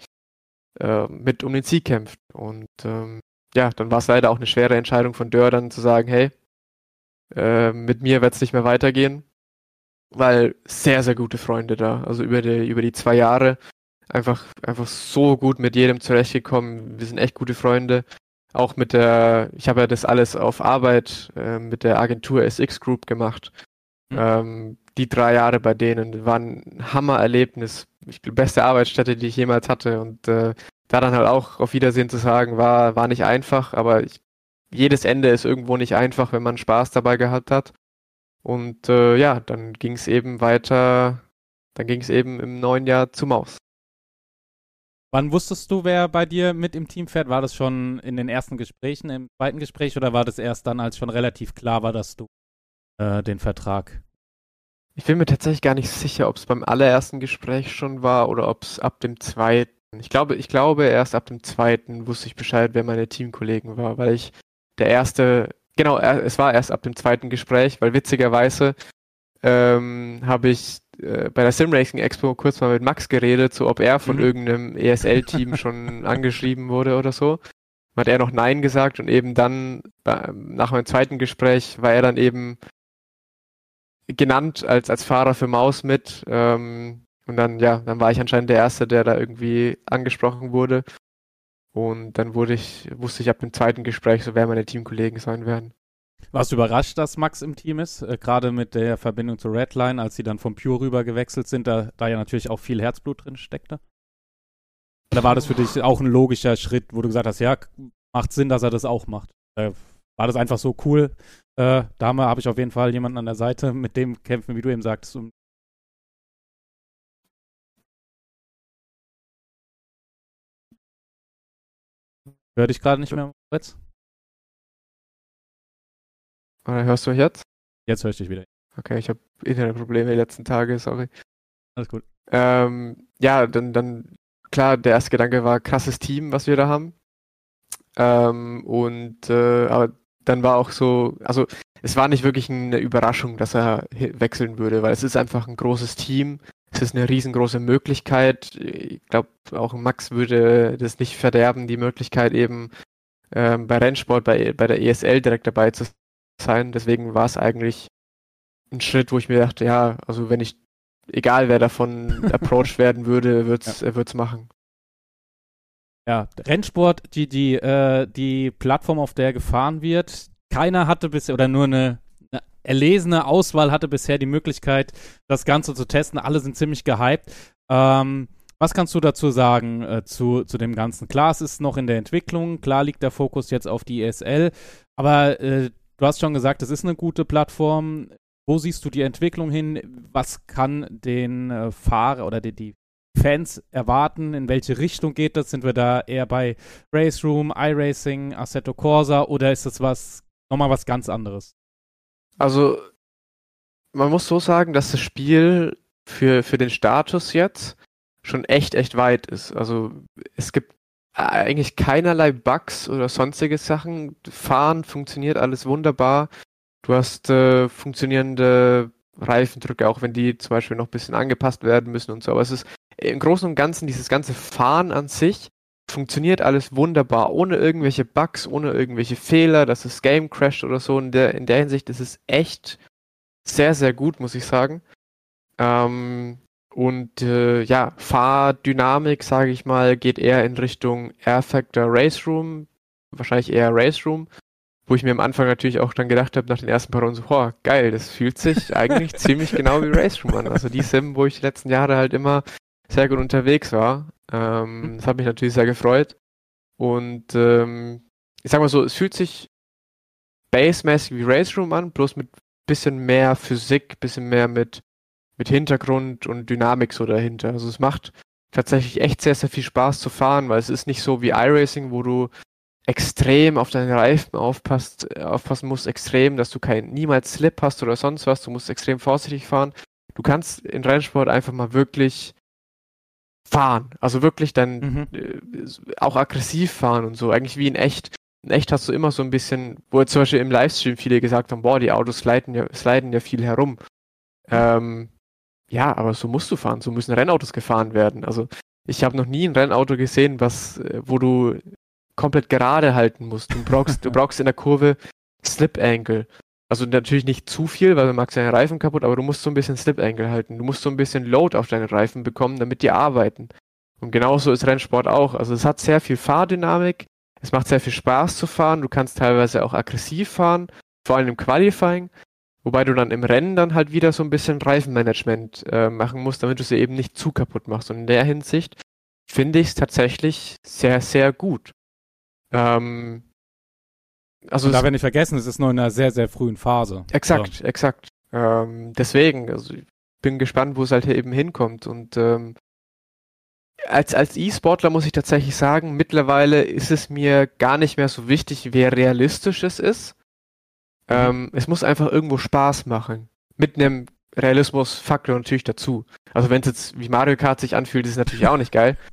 äh, mit um den Sieg kämpft. Und ähm, ja, dann war es leider auch eine schwere Entscheidung von Dörr dann zu sagen, hey, äh, mit mir wird es nicht mehr weitergehen weil sehr, sehr gute Freunde da. Also über die, über die zwei Jahre einfach, einfach so gut mit jedem zurechtgekommen. Wir sind echt gute Freunde. Auch mit der, ich habe ja das alles auf Arbeit äh, mit der Agentur SX Group gemacht. Mhm. Ähm, die drei Jahre bei denen waren ein Hammererlebnis. Ich die beste Arbeitsstätte, die ich jemals hatte. Und äh, da dann halt auch auf Wiedersehen zu sagen, war, war nicht einfach, aber ich, jedes Ende ist irgendwo nicht einfach, wenn man Spaß dabei gehabt hat. Und äh, ja, dann ging es eben weiter, dann ging es eben im neuen Jahr zu Maus. Wann wusstest du, wer bei dir mit im Team fährt? War das schon in den ersten Gesprächen, im zweiten Gespräch oder war das erst dann, als schon relativ klar war, dass du äh, den Vertrag? Ich bin mir tatsächlich gar nicht sicher, ob es beim allerersten Gespräch schon war oder ob es ab dem zweiten. Ich glaube, ich glaube, erst ab dem zweiten wusste ich Bescheid, wer meine Teamkollegen war, weil ich der erste Genau, es war erst ab dem zweiten Gespräch, weil witzigerweise ähm, habe ich äh, bei der Simracing Expo kurz mal mit Max geredet, so ob er von mhm. irgendeinem ESL-Team schon angeschrieben wurde oder so. Hat er noch Nein gesagt und eben dann nach meinem zweiten Gespräch war er dann eben genannt als, als Fahrer für Maus mit. Ähm, und dann, ja, dann war ich anscheinend der Erste, der da irgendwie angesprochen wurde. Und dann wurde ich, wusste ich ab dem zweiten Gespräch, so wer meine Teamkollegen sein werden. Warst du überrascht, dass Max im Team ist? Äh, Gerade mit der Verbindung zur Redline, als sie dann vom Pure rüber gewechselt sind, da, da ja natürlich auch viel Herzblut drin steckte? Oder war das für dich auch ein logischer Schritt, wo du gesagt hast, ja, macht Sinn, dass er das auch macht? Äh, war das einfach so cool? Äh, da habe ich auf jeden Fall jemanden an der Seite, mit dem kämpfen, wie du eben sagst, um Hör dich gerade nicht mehr, Moritz? Oder hörst du mich jetzt? Jetzt höre ich dich wieder. Okay, ich habe Internetprobleme die letzten Tage, sorry. Alles gut. Ähm, ja, dann, dann, klar, der erste Gedanke war, krasses Team, was wir da haben. Ähm, und, äh, aber dann war auch so, also es war nicht wirklich eine Überraschung, dass er wechseln würde, weil es ist einfach ein großes Team es ist eine riesengroße Möglichkeit. Ich glaube, auch Max würde das nicht verderben, die Möglichkeit eben ähm, bei Rennsport, bei, bei der ESL direkt dabei zu sein. Deswegen war es eigentlich ein Schritt, wo ich mir dachte, ja, also wenn ich, egal wer davon approached werden würde, wird's, ja. wird's machen. Ja, Rennsport, die, die, äh, die Plattform, auf der gefahren wird, keiner hatte bisher, oder nur eine erlesene Auswahl hatte bisher die Möglichkeit, das Ganze zu testen. Alle sind ziemlich gehypt. Ähm, was kannst du dazu sagen äh, zu, zu dem Ganzen? Klar, es ist noch in der Entwicklung, klar liegt der Fokus jetzt auf die ESL, aber äh, du hast schon gesagt, es ist eine gute Plattform. Wo siehst du die Entwicklung hin? Was kann den äh, Fahrer oder die, die Fans erwarten? In welche Richtung geht das? Sind wir da eher bei Race Room, iRacing, Assetto Corsa oder ist das was nochmal was ganz anderes? Also, man muss so sagen, dass das Spiel für, für den Status jetzt schon echt, echt weit ist. Also, es gibt eigentlich keinerlei Bugs oder sonstige Sachen. Fahren funktioniert alles wunderbar. Du hast äh, funktionierende Reifendrücke, auch wenn die zum Beispiel noch ein bisschen angepasst werden müssen und so. Aber es ist im Großen und Ganzen dieses ganze Fahren an sich funktioniert alles wunderbar, ohne irgendwelche Bugs, ohne irgendwelche Fehler, dass das Game crasht oder so. In der, in der Hinsicht ist es echt sehr, sehr gut, muss ich sagen. Ähm, und äh, ja, Fahrdynamik, sage ich mal, geht eher in Richtung Air Factor Race Room, wahrscheinlich eher Race Room, wo ich mir am Anfang natürlich auch dann gedacht habe, nach den ersten paar Runden so, boah, geil, das fühlt sich eigentlich ziemlich genau wie Race Room an. Also die Sim, wo ich die letzten Jahre halt immer sehr gut unterwegs war. Ähm, das hat mich natürlich sehr gefreut. Und ähm, ich sag mal so, es fühlt sich basemäßig wie Race Room an, bloß mit bisschen mehr Physik, bisschen mehr mit, mit Hintergrund und Dynamik so dahinter. Also es macht tatsächlich echt sehr, sehr viel Spaß zu fahren, weil es ist nicht so wie iRacing, wo du extrem auf deine Reifen aufpasst, aufpassen musst, extrem, dass du kein niemals Slip hast oder sonst was. Du musst extrem vorsichtig fahren. Du kannst in Rennsport einfach mal wirklich fahren. Also wirklich dann mhm. äh, auch aggressiv fahren und so, eigentlich wie in echt. In echt hast du immer so ein bisschen, wo zum Beispiel im Livestream viele gesagt haben, boah, die Autos sliden ja, sliden ja viel herum. Ähm, ja, aber so musst du fahren, so müssen Rennautos gefahren werden. Also ich habe noch nie ein Rennauto gesehen, was, äh, wo du komplett gerade halten musst. Du brauchst, du brauchst in der Kurve Slip Angle. Also natürlich nicht zu viel, weil man mag seine Reifen kaputt, aber du musst so ein bisschen Slip Angle halten. Du musst so ein bisschen Load auf deine Reifen bekommen, damit die arbeiten. Und genauso ist Rennsport auch. Also es hat sehr viel Fahrdynamik. Es macht sehr viel Spaß zu fahren. Du kannst teilweise auch aggressiv fahren, vor allem im Qualifying. Wobei du dann im Rennen dann halt wieder so ein bisschen Reifenmanagement äh, machen musst, damit du sie eben nicht zu kaputt machst. Und in der Hinsicht finde ich es tatsächlich sehr, sehr gut. Ähm, also und da wir nicht vergessen, es ist nur in einer sehr, sehr frühen Phase. Exakt, so. exakt. Ähm, deswegen, also ich bin gespannt, wo es halt hier eben hinkommt. Und ähm, als, als E-Sportler muss ich tatsächlich sagen, mittlerweile ist es mir gar nicht mehr so wichtig, wer realistisch es ist. Mhm. Ähm, es muss einfach irgendwo Spaß machen. Mit einem Realismus-Faktor natürlich dazu. Also wenn es jetzt wie Mario Kart sich anfühlt, ist es natürlich auch nicht geil.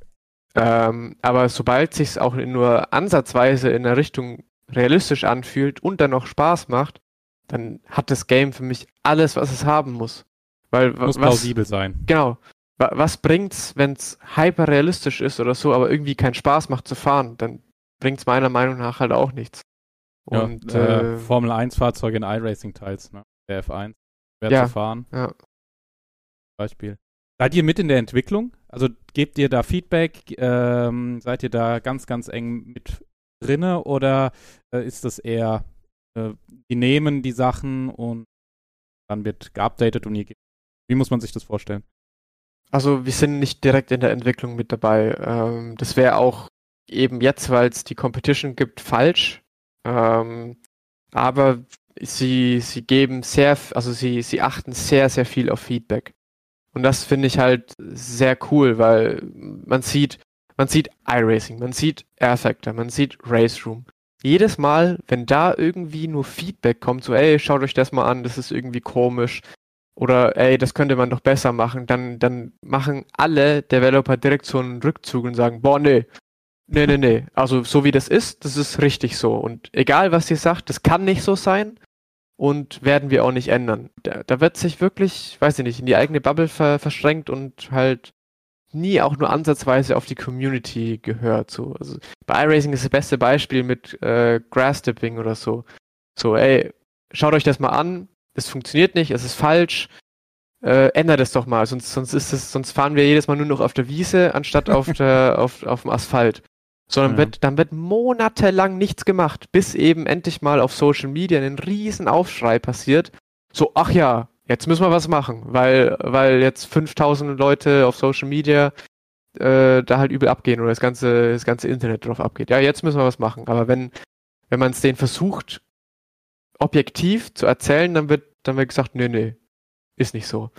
Ähm, aber sobald sich auch nur ansatzweise in der Richtung realistisch anfühlt und dann noch Spaß macht, dann hat das Game für mich alles, was es haben muss. Weil muss was, plausibel sein. Genau. Was bringt's, wenn's hyper realistisch ist oder so, aber irgendwie keinen Spaß macht zu fahren? Dann bringt's meiner Meinung nach halt auch nichts. Und ja, äh, äh, Formel 1 Fahrzeuge in iRacing Teils, ne? Der F1. Wer ja, zu fahren. Ja. Beispiel. Seid ihr mit in der Entwicklung? Also gebt ihr da Feedback? Ähm, seid ihr da ganz, ganz eng mit drinne oder äh, ist das eher, äh, die nehmen die Sachen und dann wird geupdatet und ihr gebt. Wie muss man sich das vorstellen? Also wir sind nicht direkt in der Entwicklung mit dabei. Ähm, das wäre auch eben jetzt, weil es die Competition gibt, falsch. Ähm, aber sie, sie geben sehr, also sie, sie achten sehr, sehr viel auf Feedback. Und das finde ich halt sehr cool, weil man sieht, man sieht iRacing, man sieht Air Factor, man sieht Race Room. Jedes Mal, wenn da irgendwie nur Feedback kommt, so, ey, schaut euch das mal an, das ist irgendwie komisch, oder ey, das könnte man doch besser machen, dann, dann machen alle Developer direkt so einen Rückzug und sagen, boah, nee, nee, nee, nee. Also so wie das ist, das ist richtig so. Und egal, was ihr sagt, das kann nicht so sein und werden wir auch nicht ändern. Da, da wird sich wirklich, weiß ich nicht, in die eigene Bubble ver verschränkt und halt nie auch nur ansatzweise auf die Community gehört. So. Also bei iRacing ist das beste Beispiel mit äh, Grass-Dipping oder so. So, ey, schaut euch das mal an, es funktioniert nicht, es ist falsch, äh, ändert es doch mal, sonst, sonst ist es, sonst fahren wir jedes Mal nur noch auf der Wiese, anstatt auf, der, auf, auf dem Asphalt. Sondern ja. wird, dann wird monatelang nichts gemacht, bis eben endlich mal auf Social Media ein riesen Aufschrei passiert. So, ach ja, jetzt müssen wir was machen, weil, weil jetzt 5000 Leute auf Social Media äh, da halt übel abgehen oder das ganze, das ganze Internet drauf abgeht. Ja, jetzt müssen wir was machen. Aber wenn, wenn man es denen versucht, objektiv zu erzählen, dann wird, dann wird gesagt, nee, nee, ist nicht so.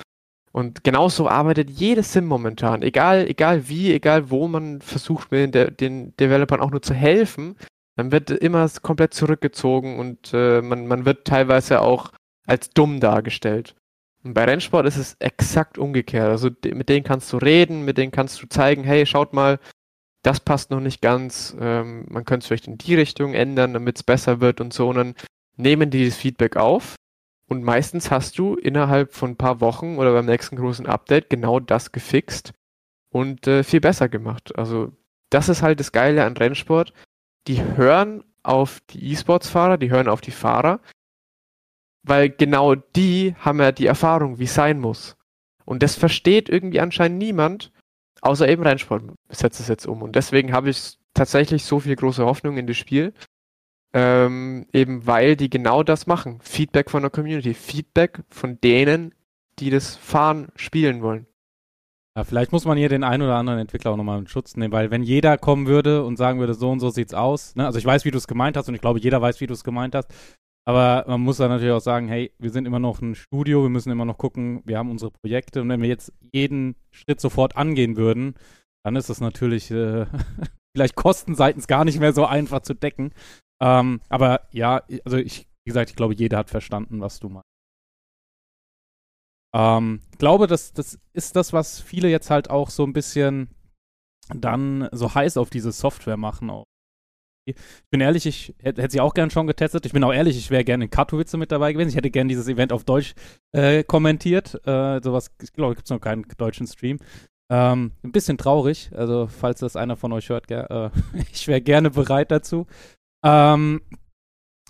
Und genauso arbeitet jedes Sim momentan. Egal, egal wie, egal wo man versucht, den, den Developern auch nur zu helfen, dann wird immer komplett zurückgezogen und äh, man, man wird teilweise auch als dumm dargestellt. Und bei Rennsport ist es exakt umgekehrt. Also mit denen kannst du reden, mit denen kannst du zeigen, hey, schaut mal, das passt noch nicht ganz, ähm, man könnte es vielleicht in die Richtung ändern, damit es besser wird und so. Und dann nehmen die das Feedback auf und meistens hast du innerhalb von ein paar Wochen oder beim nächsten großen Update genau das gefixt, und äh, viel besser gemacht. Also das ist halt das Geile an Rennsport. Die hören auf die E-Sports-Fahrer, die hören auf die Fahrer, weil genau die haben ja die Erfahrung, wie es sein muss. Und das versteht irgendwie anscheinend niemand, außer eben Rennsport setzt es jetzt um. Und deswegen habe ich tatsächlich so viel große Hoffnung in das Spiel. Ähm, eben weil die genau das machen. Feedback von der Community. Feedback von denen, die das Fahren spielen wollen. Ja, vielleicht muss man hier den einen oder anderen Entwickler auch nochmal in Schutz nehmen, weil wenn jeder kommen würde und sagen würde, so und so sieht's aus, ne? also ich weiß, wie du es gemeint hast und ich glaube, jeder weiß, wie du es gemeint hast, aber man muss dann natürlich auch sagen, hey, wir sind immer noch ein Studio, wir müssen immer noch gucken, wir haben unsere Projekte und wenn wir jetzt jeden Schritt sofort angehen würden, dann ist es natürlich äh, vielleicht kostenseitens gar nicht mehr so einfach zu decken. Ähm, aber ja, also ich, wie gesagt, ich glaube, jeder hat verstanden, was du meinst. Ähm, ich glaube, das, das ist das, was viele jetzt halt auch so ein bisschen dann so heiß auf diese Software machen. Auch. Ich bin ehrlich, ich hätte, hätte sie auch gern schon getestet. Ich bin auch ehrlich, ich wäre gerne in Katowice mit dabei gewesen. Ich hätte gern dieses Event auf Deutsch äh, kommentiert. Äh, sowas, ich glaube, gibt es noch keinen deutschen Stream. Ähm, ein bisschen traurig, also falls das einer von euch hört, äh, ich wäre gerne bereit dazu. Ähm,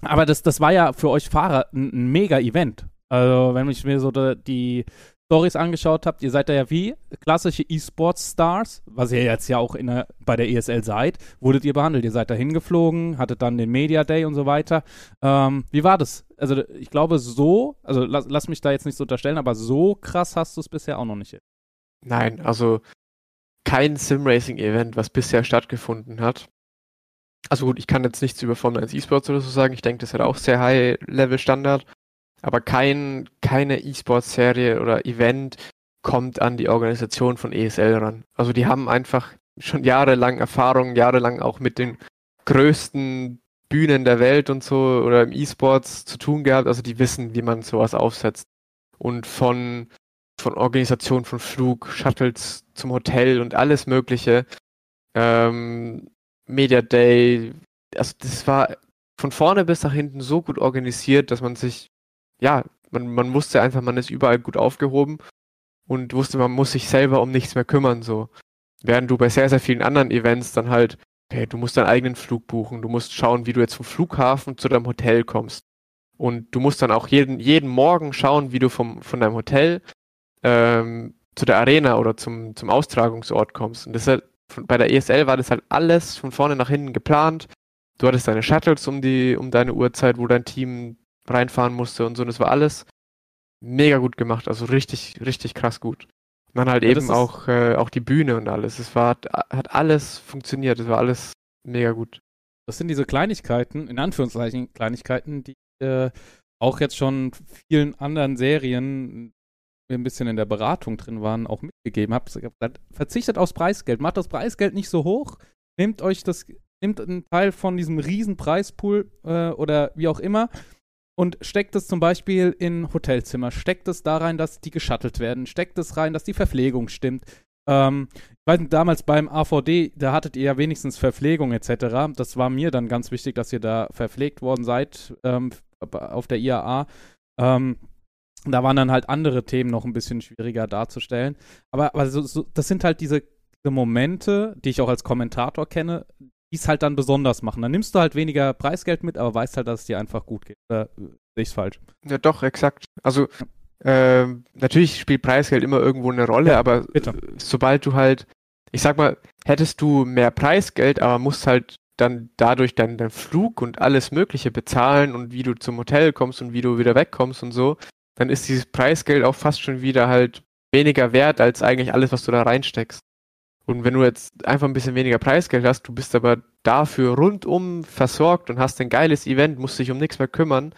aber das, das war ja für euch Fahrer ein, ein Mega-Event. Also, wenn ich mir so die Stories angeschaut habe, ihr seid da ja wie klassische E-Sports-Stars, was ihr jetzt ja auch der, bei der ESL seid, wurdet ihr behandelt. Ihr seid da hingeflogen, hattet dann den Media Day und so weiter. Ähm, wie war das? Also, ich glaube, so, also lass, lass mich da jetzt nicht so unterstellen, aber so krass hast du es bisher auch noch nicht. Nein, also kein Sim-Racing-Event, was bisher stattgefunden hat. Also gut, ich kann jetzt nichts über Formel 1 E-Sports oder so sagen. Ich denke, das hat auch sehr High-Level-Standard. Aber kein, keine E-Sports-Serie oder Event kommt an die Organisation von ESL ran. Also die haben einfach schon jahrelang Erfahrung, jahrelang auch mit den größten Bühnen der Welt und so oder im E-Sports zu tun gehabt. Also die wissen, wie man sowas aufsetzt. Und von, von Organisation von Flug, Shuttles zum Hotel und alles Mögliche. Ähm, Media Day, also das war von vorne bis nach hinten so gut organisiert, dass man sich ja, man, man wusste einfach, man ist überall gut aufgehoben und wusste, man muss sich selber um nichts mehr kümmern, so. Während du bei sehr, sehr vielen anderen Events dann halt, okay, du musst deinen eigenen Flug buchen, du musst schauen, wie du jetzt vom Flughafen zu deinem Hotel kommst. Und du musst dann auch jeden, jeden Morgen schauen, wie du vom, von deinem Hotel ähm, zu der Arena oder zum, zum Austragungsort kommst. Und das halt, bei der ESL war das halt alles von vorne nach hinten geplant. Du hattest deine Shuttles um die, um deine Uhrzeit, wo dein Team reinfahren musste und so. Und das war alles mega gut gemacht, also richtig, richtig krass gut. Und dann halt ja, eben auch, äh, auch die Bühne und alles. Es war, hat alles funktioniert, es war alles mega gut. Das sind diese Kleinigkeiten, in Anführungszeichen Kleinigkeiten, die äh, auch jetzt schon vielen anderen Serien ein bisschen in der Beratung drin waren, auch mitgegeben habe. Verzichtet aufs Preisgeld, macht das Preisgeld nicht so hoch, nehmt euch das, nehmt einen Teil von diesem riesen Preispool äh, oder wie auch immer und steckt es zum Beispiel in Hotelzimmer, steckt es da rein, dass die geschattelt werden, steckt es rein, dass die Verpflegung stimmt. Ähm, ich weiß nicht, damals beim AVD, da hattet ihr ja wenigstens Verpflegung etc. Das war mir dann ganz wichtig, dass ihr da verpflegt worden seid ähm, auf der IAA. Ähm, da waren dann halt andere Themen noch ein bisschen schwieriger darzustellen. Aber, aber so, so, das sind halt diese Momente, die ich auch als Kommentator kenne, die es halt dann besonders machen. Dann nimmst du halt weniger Preisgeld mit, aber weißt halt, dass es dir einfach gut geht. Oder äh, sehe ich es falsch? Ja, doch, exakt. Also, äh, natürlich spielt Preisgeld immer irgendwo eine Rolle, ja, aber bitte. sobald du halt, ich sag mal, hättest du mehr Preisgeld, aber musst halt dann dadurch deinen dein Flug und alles Mögliche bezahlen und wie du zum Hotel kommst und wie du wieder wegkommst und so, dann ist dieses Preisgeld auch fast schon wieder halt weniger wert als eigentlich alles, was du da reinsteckst. Und wenn du jetzt einfach ein bisschen weniger Preisgeld hast, du bist aber dafür rundum versorgt und hast ein geiles Event, musst dich um nichts mehr kümmern,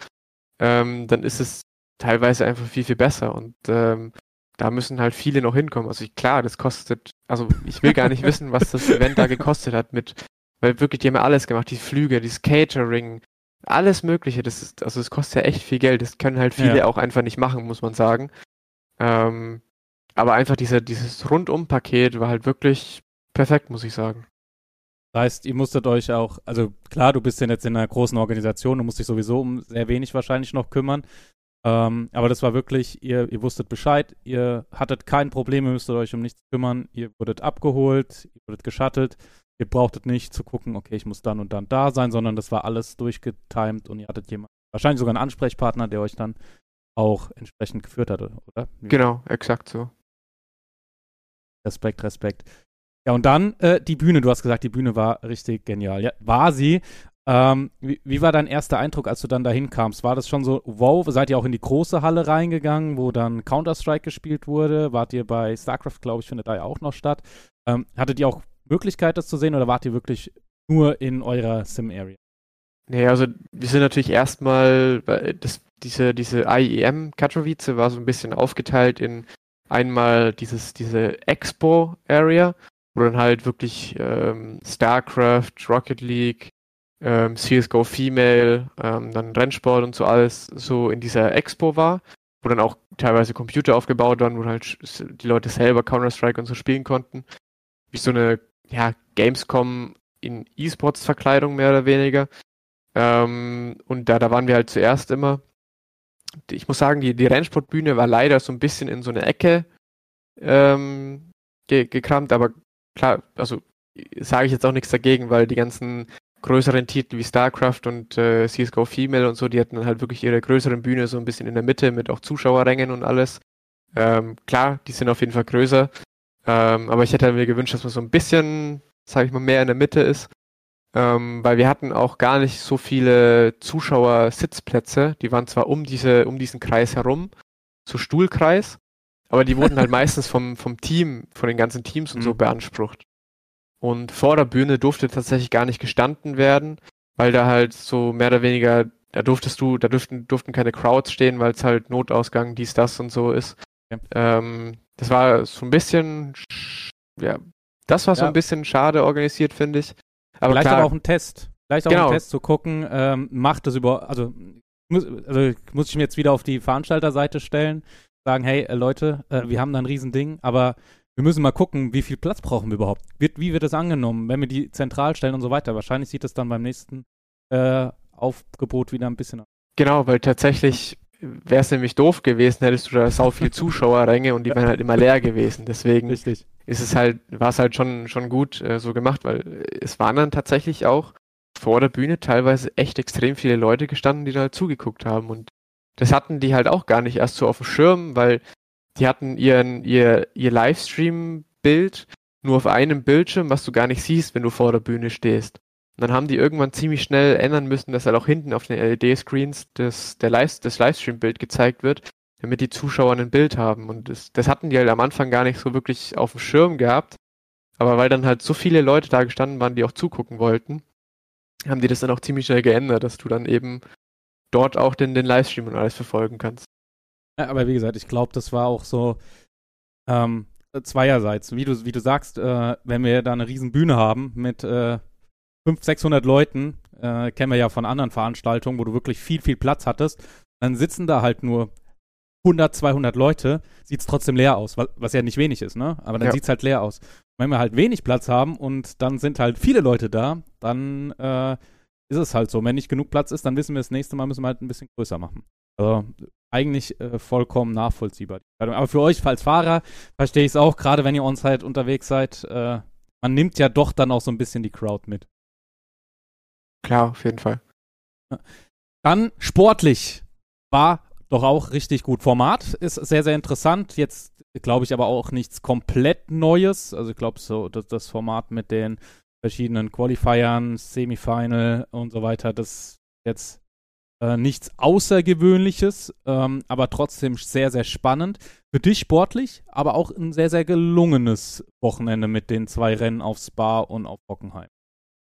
ähm, dann ist es teilweise einfach viel, viel besser. Und ähm, da müssen halt viele noch hinkommen. Also ich, klar, das kostet, also ich will gar nicht wissen, was das Event da gekostet hat mit, weil wirklich, die haben ja alles gemacht, die Flüge, das Catering, alles Mögliche. Das ist, also es kostet ja echt viel Geld. Das können halt viele ja. auch einfach nicht machen, muss man sagen. Ähm, aber einfach diese, dieses Rundum-Paket war halt wirklich perfekt, muss ich sagen. Das heißt, ihr musstet euch auch, also klar, du bist ja jetzt in einer großen Organisation, du musst dich sowieso um sehr wenig wahrscheinlich noch kümmern. Ähm, aber das war wirklich, ihr, ihr wusstet Bescheid, ihr hattet kein Problem, ihr müsstet euch um nichts kümmern, ihr wurdet abgeholt, ihr wurdet geschattelt, ihr brauchtet nicht zu gucken, okay, ich muss dann und dann da sein, sondern das war alles durchgetimt und ihr hattet jemanden, wahrscheinlich sogar einen Ansprechpartner, der euch dann auch entsprechend geführt hatte, oder? Genau, exakt so. Respekt, Respekt. Ja, und dann äh, die Bühne. Du hast gesagt, die Bühne war richtig genial. Ja, war sie. Ähm, wie, wie, war dein erster Eindruck, als du dann dahin kamst? War das schon so, wow, seid ihr auch in die große Halle reingegangen, wo dann Counter-Strike gespielt wurde? Wart ihr bei StarCraft, glaube ich, findet da ja auch noch statt? Ähm, hattet ihr auch Möglichkeit, das zu sehen oder wart ihr wirklich nur in eurer Sim-Area? Nee, also wir sind natürlich erstmal, diese, diese IEM Katowice war so ein bisschen aufgeteilt in einmal dieses, diese Expo-Area, wo dann halt wirklich ähm, StarCraft, Rocket League, ähm, CSGO Female, ähm, dann Rennsport und so alles so in dieser Expo war, wo dann auch teilweise Computer aufgebaut waren, wo halt die Leute selber Counter-Strike und so spielen konnten. Wie so eine, ja, Gamescom in E-Sports-Verkleidung mehr oder weniger. Ähm, und da, da waren wir halt zuerst immer. Ich muss sagen, die, die Rennsportbühne war leider so ein bisschen in so eine Ecke ähm, ge gekramt, aber klar, also sage ich jetzt auch nichts dagegen, weil die ganzen größeren Titel wie StarCraft und äh, CSGO Female und so, die hatten halt wirklich ihre größeren Bühne so ein bisschen in der Mitte mit auch Zuschauerrängen und alles. Ähm, klar, die sind auf jeden Fall größer. Ähm, aber ich hätte mir gewünscht, dass man so ein bisschen, sage ich mal, mehr in der Mitte ist. Ähm, weil wir hatten auch gar nicht so viele Zuschauer-Sitzplätze. Die waren zwar um diese, um diesen Kreis herum, so Stuhlkreis, aber die wurden halt meistens vom, vom Team, von den ganzen Teams und mhm. so beansprucht. Und vor der Bühne durfte tatsächlich gar nicht gestanden werden, weil da halt so mehr oder weniger, da durftest du, da durften, durften keine Crowds stehen, weil es halt Notausgang, dies, das und so ist. Ja. Ähm, das war so ein bisschen, ja, das war so ja. ein bisschen schade organisiert, finde ich. Aber Vielleicht klar, aber auch ein Test. Vielleicht auch genau. ein Test zu gucken, ähm, macht das über, also muss, also muss ich mir jetzt wieder auf die Veranstalterseite stellen, sagen, hey äh, Leute, äh, wir haben da ein Riesending, aber wir müssen mal gucken, wie viel Platz brauchen wir überhaupt? Wird, wie wird das angenommen, wenn wir die zentral stellen und so weiter? Wahrscheinlich sieht es dann beim nächsten äh, Aufgebot wieder ein bisschen aus. Genau, weil tatsächlich wäre es nämlich doof gewesen, hättest du da sau viel Zuschauerränge und die wären halt immer leer gewesen. Deswegen Richtig. ist es halt, war es halt schon, schon gut äh, so gemacht, weil es waren dann tatsächlich auch vor der Bühne teilweise echt extrem viele Leute gestanden, die da halt zugeguckt haben. Und das hatten die halt auch gar nicht erst so auf dem Schirm, weil die hatten ihren, ihr, ihr Livestream-Bild nur auf einem Bildschirm, was du gar nicht siehst, wenn du vor der Bühne stehst. Dann haben die irgendwann ziemlich schnell ändern müssen, dass halt auch hinten auf den LED-Screens das, Live, das Livestream-Bild gezeigt wird, damit die Zuschauer ein Bild haben. Und das, das hatten die halt am Anfang gar nicht so wirklich auf dem Schirm gehabt. Aber weil dann halt so viele Leute da gestanden waren, die auch zugucken wollten, haben die das dann auch ziemlich schnell geändert, dass du dann eben dort auch den, den Livestream und alles verfolgen kannst. Ja, aber wie gesagt, ich glaube, das war auch so ähm, zweierseits. Wie du, wie du sagst, äh, wenn wir da eine riesen Bühne haben mit äh, 500, 600 Leuten, äh, kennen wir ja von anderen Veranstaltungen, wo du wirklich viel, viel Platz hattest, dann sitzen da halt nur 100, 200 Leute, sieht es trotzdem leer aus, was, ja nicht wenig ist, ne? Aber dann ja. sieht es halt leer aus. Wenn wir halt wenig Platz haben und dann sind halt viele Leute da, dann äh, ist es halt so. Wenn nicht genug Platz ist, dann wissen wir, das nächste Mal müssen wir halt ein bisschen größer machen. Also eigentlich äh, vollkommen nachvollziehbar. Aber für euch als Fahrer verstehe ich es auch, gerade wenn ihr on halt unterwegs seid. Äh, man nimmt ja doch dann auch so ein bisschen die Crowd mit. Klar, auf jeden Fall. Dann sportlich war doch auch richtig gut. Format ist sehr, sehr interessant. Jetzt glaube ich aber auch nichts komplett Neues. Also ich glaube so, dass das Format mit den verschiedenen Qualifiern, Semifinal und so weiter, das jetzt äh, nichts Außergewöhnliches, ähm, aber trotzdem sehr, sehr spannend. Für dich sportlich, aber auch ein sehr, sehr gelungenes Wochenende mit den zwei Rennen auf Spa und auf Bockenheim.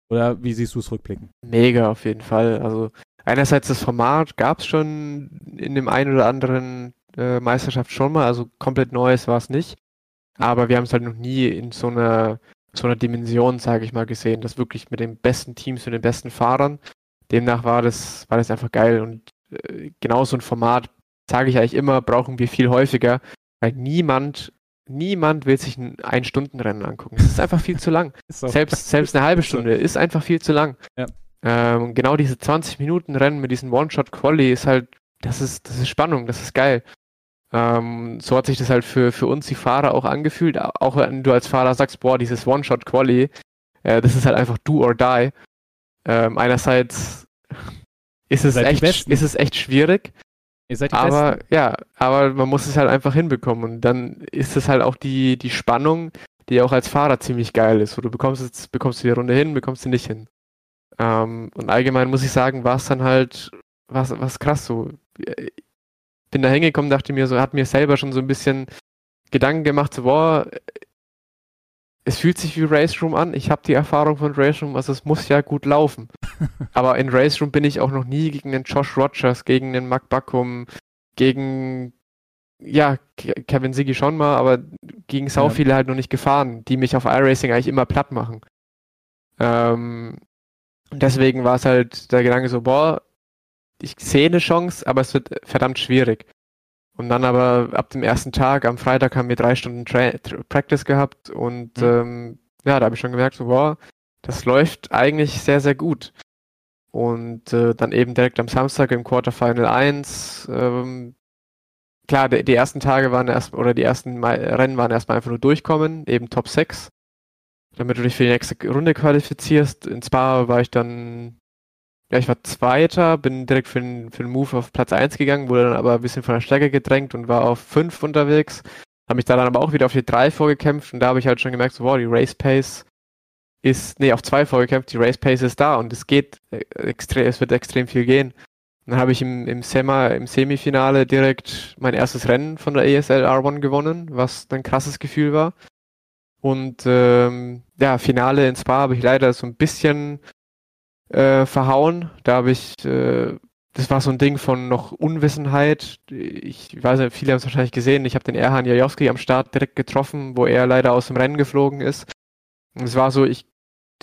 Oder wie siehst du es rückblickend? Mega, auf jeden Fall. Also einerseits das Format gab es schon in dem einen oder anderen äh, Meisterschaft schon mal, also komplett Neues war es nicht. Aber wir haben es halt noch nie in so einer, so einer Dimension, sage ich mal, gesehen, dass wirklich mit den besten Teams und den besten Fahrern demnach war das, war das einfach geil und äh, genau so ein Format, sage ich eigentlich immer, brauchen wir viel häufiger, weil niemand, niemand will sich ein Ein-Stunden-Rennen angucken. Es ist einfach viel zu lang. So. Selbst, selbst eine halbe Stunde ist einfach viel zu lang. Ja. Ähm, genau diese 20-Minuten-Rennen mit diesen One-Shot-Quali ist halt das ist, das ist Spannung, das ist geil. Ähm, so hat sich das halt für, für uns, die Fahrer, auch angefühlt. Auch wenn du als Fahrer sagst, boah, dieses One-Shot-Quali, äh, das ist halt einfach do or die. Ähm, einerseits ist es, echt, ist es echt schwierig. Ihr seid die aber Besten. ja, aber man muss es halt einfach hinbekommen und dann ist es halt auch die, die Spannung, die auch als Fahrer ziemlich geil ist. Wo du bekommst jetzt, bekommst du die Runde hin, bekommst sie nicht hin. Ähm, und allgemein muss ich sagen, war es dann halt was, was krass so. Bin da hingekommen, dachte mir so, hat mir selber schon so ein bisschen Gedanken gemacht, so, boah, es fühlt sich wie Race Room an. Ich habe die Erfahrung von Race Room, also es muss ja gut laufen. Aber in Race Room bin ich auch noch nie gegen den Josh Rogers, gegen den Mark Buckum, gegen ja, Kevin Siggy schon mal, aber gegen sau ja. viele halt noch nicht gefahren, die mich auf iRacing eigentlich immer platt machen. Ähm, deswegen war es halt der Gedanke so, boah, ich sehe eine Chance, aber es wird verdammt schwierig. Und dann aber ab dem ersten Tag, am Freitag haben wir drei Stunden Tra Practice gehabt und mhm. ähm, ja, da habe ich schon gemerkt, so, wow, das läuft eigentlich sehr, sehr gut. Und äh, dann eben direkt am Samstag im Quarterfinal 1, ähm, klar, die, die, ersten Tage waren erst, oder die ersten Rennen waren erstmal einfach nur durchkommen, eben Top 6, damit du dich für die nächste Runde qualifizierst. In Spa war ich dann ja, ich war Zweiter, bin direkt für den, für den Move auf Platz 1 gegangen, wurde dann aber ein bisschen von der Strecke gedrängt und war auf 5 unterwegs. Habe mich da dann aber auch wieder auf die 3 vorgekämpft und da habe ich halt schon gemerkt, so, wow, die Race Pace ist, nee, auf 2 vorgekämpft, die Race Pace ist da und es geht äh, extrem, es wird extrem viel gehen. Dann habe ich im, im, Sema, im Semifinale direkt mein erstes Rennen von der ESL R1 gewonnen, was ein krasses Gefühl war. Und ähm, ja, Finale in Spa habe ich leider so ein bisschen äh, verhauen. Da habe ich, äh, das war so ein Ding von noch Unwissenheit. Ich weiß nicht, viele haben es wahrscheinlich gesehen. Ich habe den Erhan Jajowski am Start direkt getroffen, wo er leider aus dem Rennen geflogen ist. Es war so, ich,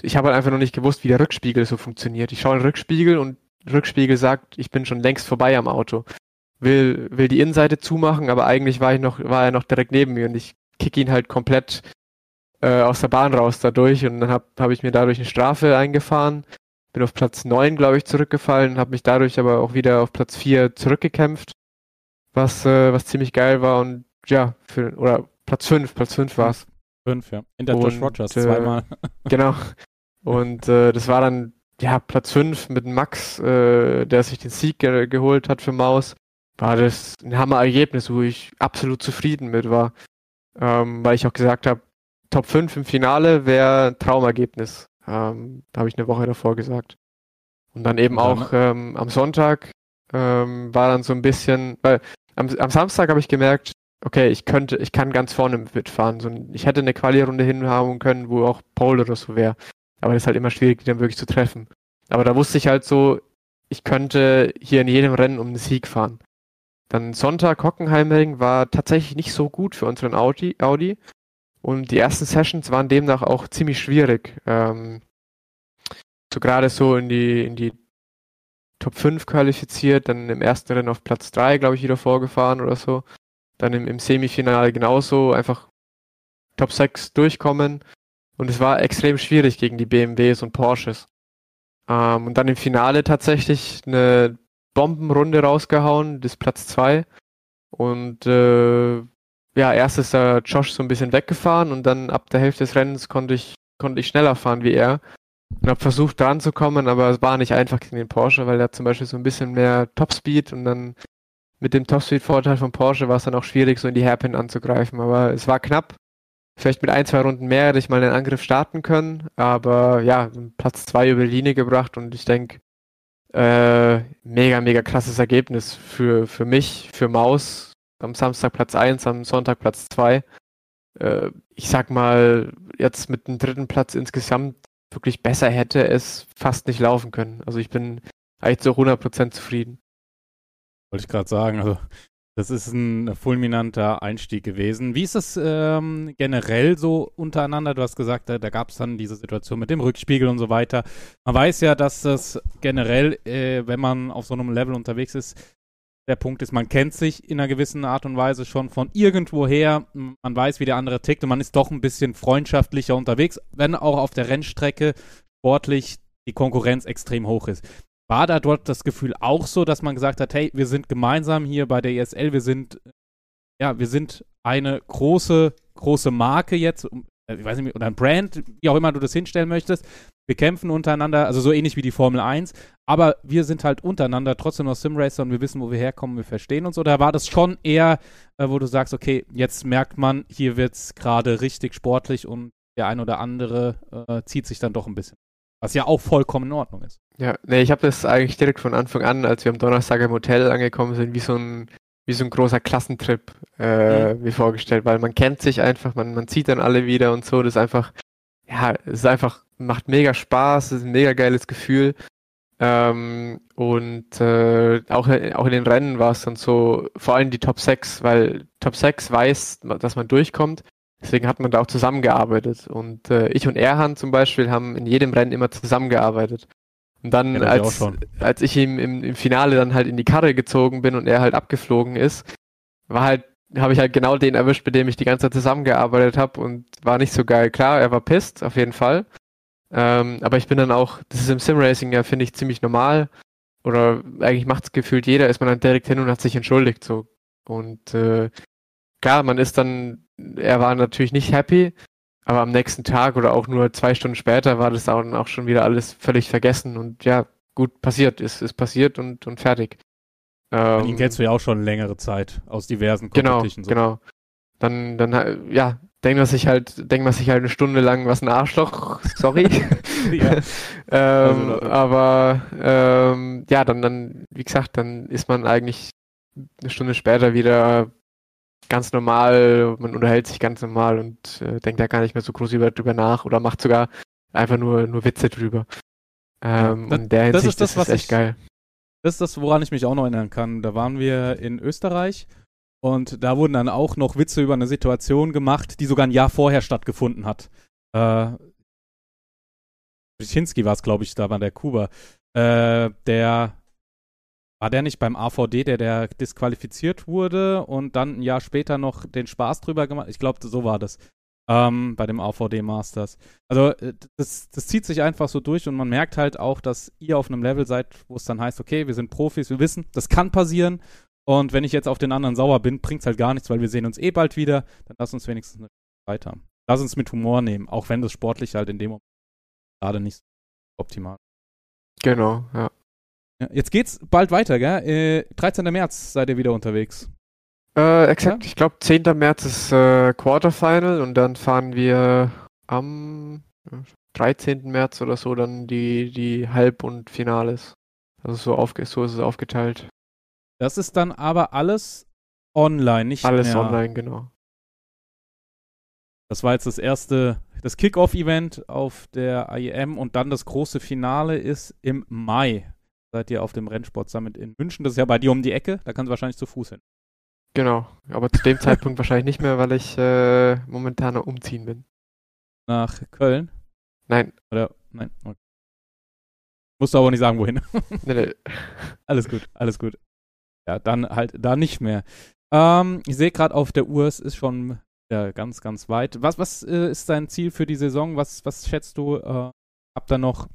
ich habe halt einfach noch nicht gewusst, wie der Rückspiegel so funktioniert. Ich schaue in den Rückspiegel und Rückspiegel sagt, ich bin schon längst vorbei am Auto. Will, will die Innenseite zumachen, aber eigentlich war ich noch, war er noch direkt neben mir und ich kick ihn halt komplett äh, aus der Bahn raus dadurch und dann habe hab ich mir dadurch eine Strafe eingefahren bin auf Platz 9, glaube ich, zurückgefallen, habe mich dadurch aber auch wieder auf Platz 4 zurückgekämpft, was, äh, was ziemlich geil war und ja, für, oder Platz 5, Platz 5 war 5, ja. In der Josh Rogers äh, zweimal. genau. Und äh, das war dann, ja, Platz 5 mit Max, äh, der sich den Sieg ge geholt hat für Maus. War das ein Hammer-Ergebnis, wo ich absolut zufrieden mit war. Ähm, weil ich auch gesagt habe, Top 5 im Finale wäre ein Traumergebnis. Ähm, habe ich eine Woche davor gesagt. Und dann eben auch ähm, am Sonntag ähm, war dann so ein bisschen, weil am, am Samstag habe ich gemerkt, okay, ich könnte, ich kann ganz vorne mitfahren. So, ich hätte eine Quali-Runde hinhauen können, wo auch Pole oder so wäre. Aber das ist halt immer schwierig, die dann wirklich zu treffen. Aber da wusste ich halt so, ich könnte hier in jedem Rennen um den Sieg fahren. Dann Sonntag Hockenheimring war tatsächlich nicht so gut für unseren Audi. Audi. Und die ersten Sessions waren demnach auch ziemlich schwierig. Ähm, so gerade so in die, in die Top 5 qualifiziert, dann im ersten Rennen auf Platz 3, glaube ich, wieder vorgefahren oder so. Dann im, im Semifinale genauso, einfach Top 6 durchkommen. Und es war extrem schwierig gegen die BMWs und Porsches. Ähm, und dann im Finale tatsächlich eine Bombenrunde rausgehauen, das Platz 2. Und äh, ja, erst ist der Josh so ein bisschen weggefahren und dann ab der Hälfte des Rennens konnte ich, konnte ich schneller fahren wie er. Und habe versucht dran zu kommen, aber es war nicht einfach gegen den Porsche, weil er zum Beispiel so ein bisschen mehr Topspeed und dann mit dem Topspeed-Vorteil von Porsche war es dann auch schwierig, so in die Hairpin anzugreifen. Aber es war knapp. Vielleicht mit ein, zwei Runden mehr hätte ich mal den Angriff starten können. Aber ja, Platz zwei über die Linie gebracht und ich denke, äh, mega, mega krasses Ergebnis für, für mich, für Maus, am Samstag Platz 1, am Sonntag Platz 2. Äh, ich sag mal, jetzt mit dem dritten Platz insgesamt wirklich besser hätte es fast nicht laufen können. Also ich bin eigentlich zu 100% zufrieden. Wollte ich gerade sagen, also das ist ein fulminanter Einstieg gewesen. Wie ist es ähm, generell so untereinander? Du hast gesagt, da, da gab es dann diese Situation mit dem Rückspiegel und so weiter. Man weiß ja, dass das generell, äh, wenn man auf so einem Level unterwegs ist, der Punkt ist, man kennt sich in einer gewissen Art und Weise schon von irgendwoher. Man weiß, wie der andere tickt und man ist doch ein bisschen freundschaftlicher unterwegs, wenn auch auf der Rennstrecke sportlich die Konkurrenz extrem hoch ist. War da dort das Gefühl auch so, dass man gesagt hat, hey, wir sind gemeinsam hier bei der ESL, wir sind, ja, wir sind eine große, große Marke jetzt, äh, ich weiß nicht, oder ein Brand, wie auch immer du das hinstellen möchtest. Wir kämpfen untereinander, also so ähnlich wie die Formel 1, aber wir sind halt untereinander trotzdem noch Simracer und wir wissen, wo wir herkommen, wir verstehen uns. Oder war das schon eher, äh, wo du sagst, okay, jetzt merkt man, hier wird es gerade richtig sportlich und der ein oder andere äh, zieht sich dann doch ein bisschen. Was ja auch vollkommen in Ordnung ist. Ja, nee, ich habe das eigentlich direkt von Anfang an, als wir am Donnerstag im Hotel angekommen sind, wie so ein wie so ein großer Klassentrip äh, mhm. wie vorgestellt, weil man kennt sich einfach, man, man zieht dann alle wieder und so. Das ist einfach, ja, es ist einfach, macht mega Spaß, es ist ein mega geiles Gefühl. Ähm, und äh, auch, auch in den Rennen war es dann so, vor allem die Top 6, weil Top 6 weiß, dass man durchkommt. Deswegen hat man da auch zusammengearbeitet. Und äh, ich und Erhan zum Beispiel haben in jedem Rennen immer zusammengearbeitet. Und dann, ja, als, als ich ihm im, im Finale dann halt in die Karre gezogen bin und er halt abgeflogen ist, war halt, habe ich halt genau den erwischt, mit dem ich die ganze Zeit zusammengearbeitet habe und war nicht so geil. Klar, er war pisst, auf jeden Fall. Ähm, aber ich bin dann auch, das ist im Simracing ja, finde ich, ziemlich normal. Oder eigentlich macht es gefühlt jeder, ist man dann direkt hin und hat sich entschuldigt. so Und äh, klar, man ist dann, er war natürlich nicht happy, aber am nächsten Tag oder auch nur zwei Stunden später war das dann auch schon wieder alles völlig vergessen und ja, gut passiert, ist, ist passiert und, und fertig. Ähm, ihn kennst du ja auch schon längere Zeit aus diversen Genau, so. genau. Dann, dann, ja, denkt man sich halt, denkt man sich halt eine Stunde lang, was ein Arschloch, sorry. ähm, also, aber ähm, ja, dann, dann, wie gesagt, dann ist man eigentlich eine Stunde später wieder ganz normal, man unterhält sich ganz normal und äh, denkt da gar nicht mehr so groß über, drüber nach oder macht sogar einfach nur, nur Witze drüber. Ähm, das, in der Hinsicht das ist, das, das ist echt ich, geil. Das ist das, woran ich mich auch noch erinnern kann. Da waren wir in Österreich und da wurden dann auch noch Witze über eine Situation gemacht, die sogar ein Jahr vorher stattgefunden hat. Äh, Brzezinski war es, glaube ich, da war der Kuba. Äh, der war der nicht beim AVD, der, der disqualifiziert wurde und dann ein Jahr später noch den Spaß drüber gemacht? Ich glaube, so war das. Ähm, bei dem AVD Masters. Also, äh, das, das zieht sich einfach so durch und man merkt halt auch, dass ihr auf einem Level seid, wo es dann heißt, okay, wir sind Profis, wir wissen, das kann passieren. Und wenn ich jetzt auf den anderen sauer bin, bringt es halt gar nichts, weil wir sehen uns eh bald wieder. Dann lass uns wenigstens eine weiter. Lass uns mit Humor nehmen, auch wenn das sportlich halt in dem Moment gerade nicht optimal Genau, ja. Ja, jetzt geht's bald weiter, gell? Äh, 13. März seid ihr wieder unterwegs. Äh, exakt. Ja? Ich glaube, 10. März ist äh, Quarterfinal und dann fahren wir am 13. März oder so dann die, die Halb- und Finales. Also so, aufge so ist es aufgeteilt. Das ist dann aber alles online, nicht Alles mehr. online, genau. Das war jetzt das erste, das Kickoff-Event auf der IEM und dann das große Finale ist im Mai seid ihr auf dem Rennsport Summit in München. Das ist ja bei dir um die Ecke, da kannst du wahrscheinlich zu Fuß hin. Genau, aber zu dem Zeitpunkt wahrscheinlich nicht mehr, weil ich äh, momentan noch umziehen bin. Nach Köln? Nein. Oder, nein, okay. Musst du aber nicht sagen, wohin. nee, nee. Alles gut, alles gut. Ja, dann halt da nicht mehr. Ähm, ich sehe gerade auf der Uhr, es ist schon ja, ganz, ganz weit. Was, was äh, ist dein Ziel für die Saison? Was, was schätzt du? Äh, habt ihr noch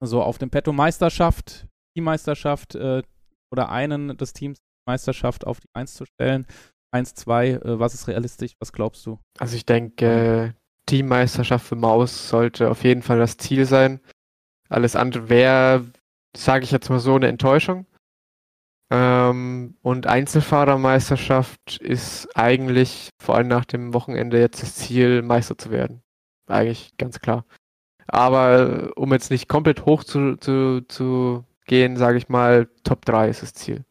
so auf dem Petto Meisterschaft? Teammeisterschaft äh, oder einen des Teams Meisterschaft auf die Eins zu stellen. Eins, zwei, äh, was ist realistisch? Was glaubst du? Also ich denke, äh, Teammeisterschaft für Maus sollte auf jeden Fall das Ziel sein. Alles andere wäre, sage ich jetzt mal so, eine Enttäuschung. Ähm, und Einzelfahrermeisterschaft ist eigentlich, vor allem nach dem Wochenende, jetzt das Ziel, Meister zu werden. Eigentlich ganz klar. Aber um jetzt nicht komplett hoch zu, zu, zu gehen, sage ich mal, Top 3 ist das Ziel.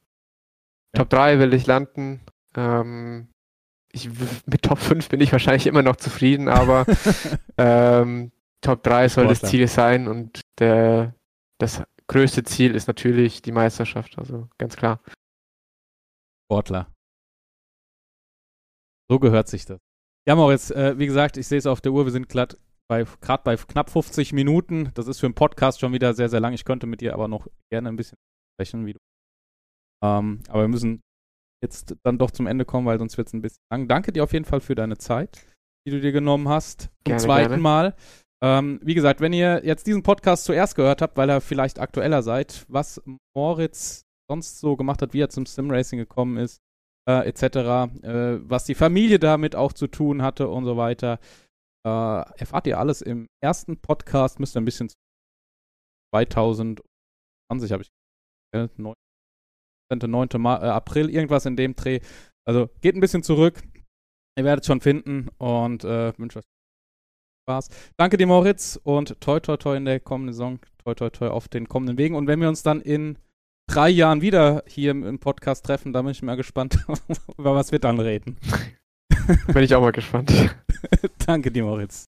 Ja. Top 3 will ich landen. Ähm, ich, mit Top 5 bin ich wahrscheinlich immer noch zufrieden, aber ähm, Top 3 soll das Ziel sein und der, das größte Ziel ist natürlich die Meisterschaft, also ganz klar. Sportler. So gehört sich das. Ja, Moritz, äh, wie gesagt, ich sehe es auf der Uhr, wir sind gerade bei, gerade bei knapp 50 Minuten. Das ist für einen Podcast schon wieder sehr, sehr lang. Ich könnte mit dir aber noch gerne ein bisschen sprechen, wie du. Ähm, aber wir müssen jetzt dann doch zum Ende kommen, weil sonst wird es ein bisschen lang. Danke dir auf jeden Fall für deine Zeit, die du dir genommen hast. Zum gerne, zweiten gerne. Mal. Ähm, wie gesagt, wenn ihr jetzt diesen Podcast zuerst gehört habt, weil ihr vielleicht aktueller seid, was Moritz sonst so gemacht hat, wie er zum Simracing gekommen ist, äh, etc., äh, was die Familie damit auch zu tun hatte und so weiter, äh, erfahrt ihr alles im ersten Podcast. Müsst ihr ein bisschen 2020 habe ich äh, 9. 9. Ma äh, April, irgendwas in dem Dreh. Also geht ein bisschen zurück. Ihr werdet schon finden und äh, wünsche euch Spaß. Danke dir, Moritz, und toi, toi, toi in der kommenden Saison. Toi, toi, toi auf den kommenden Wegen. Und wenn wir uns dann in drei Jahren wieder hier im Podcast treffen, da bin ich mal gespannt, über was wir dann reden. bin ich auch mal gespannt. Danke dir, Moritz.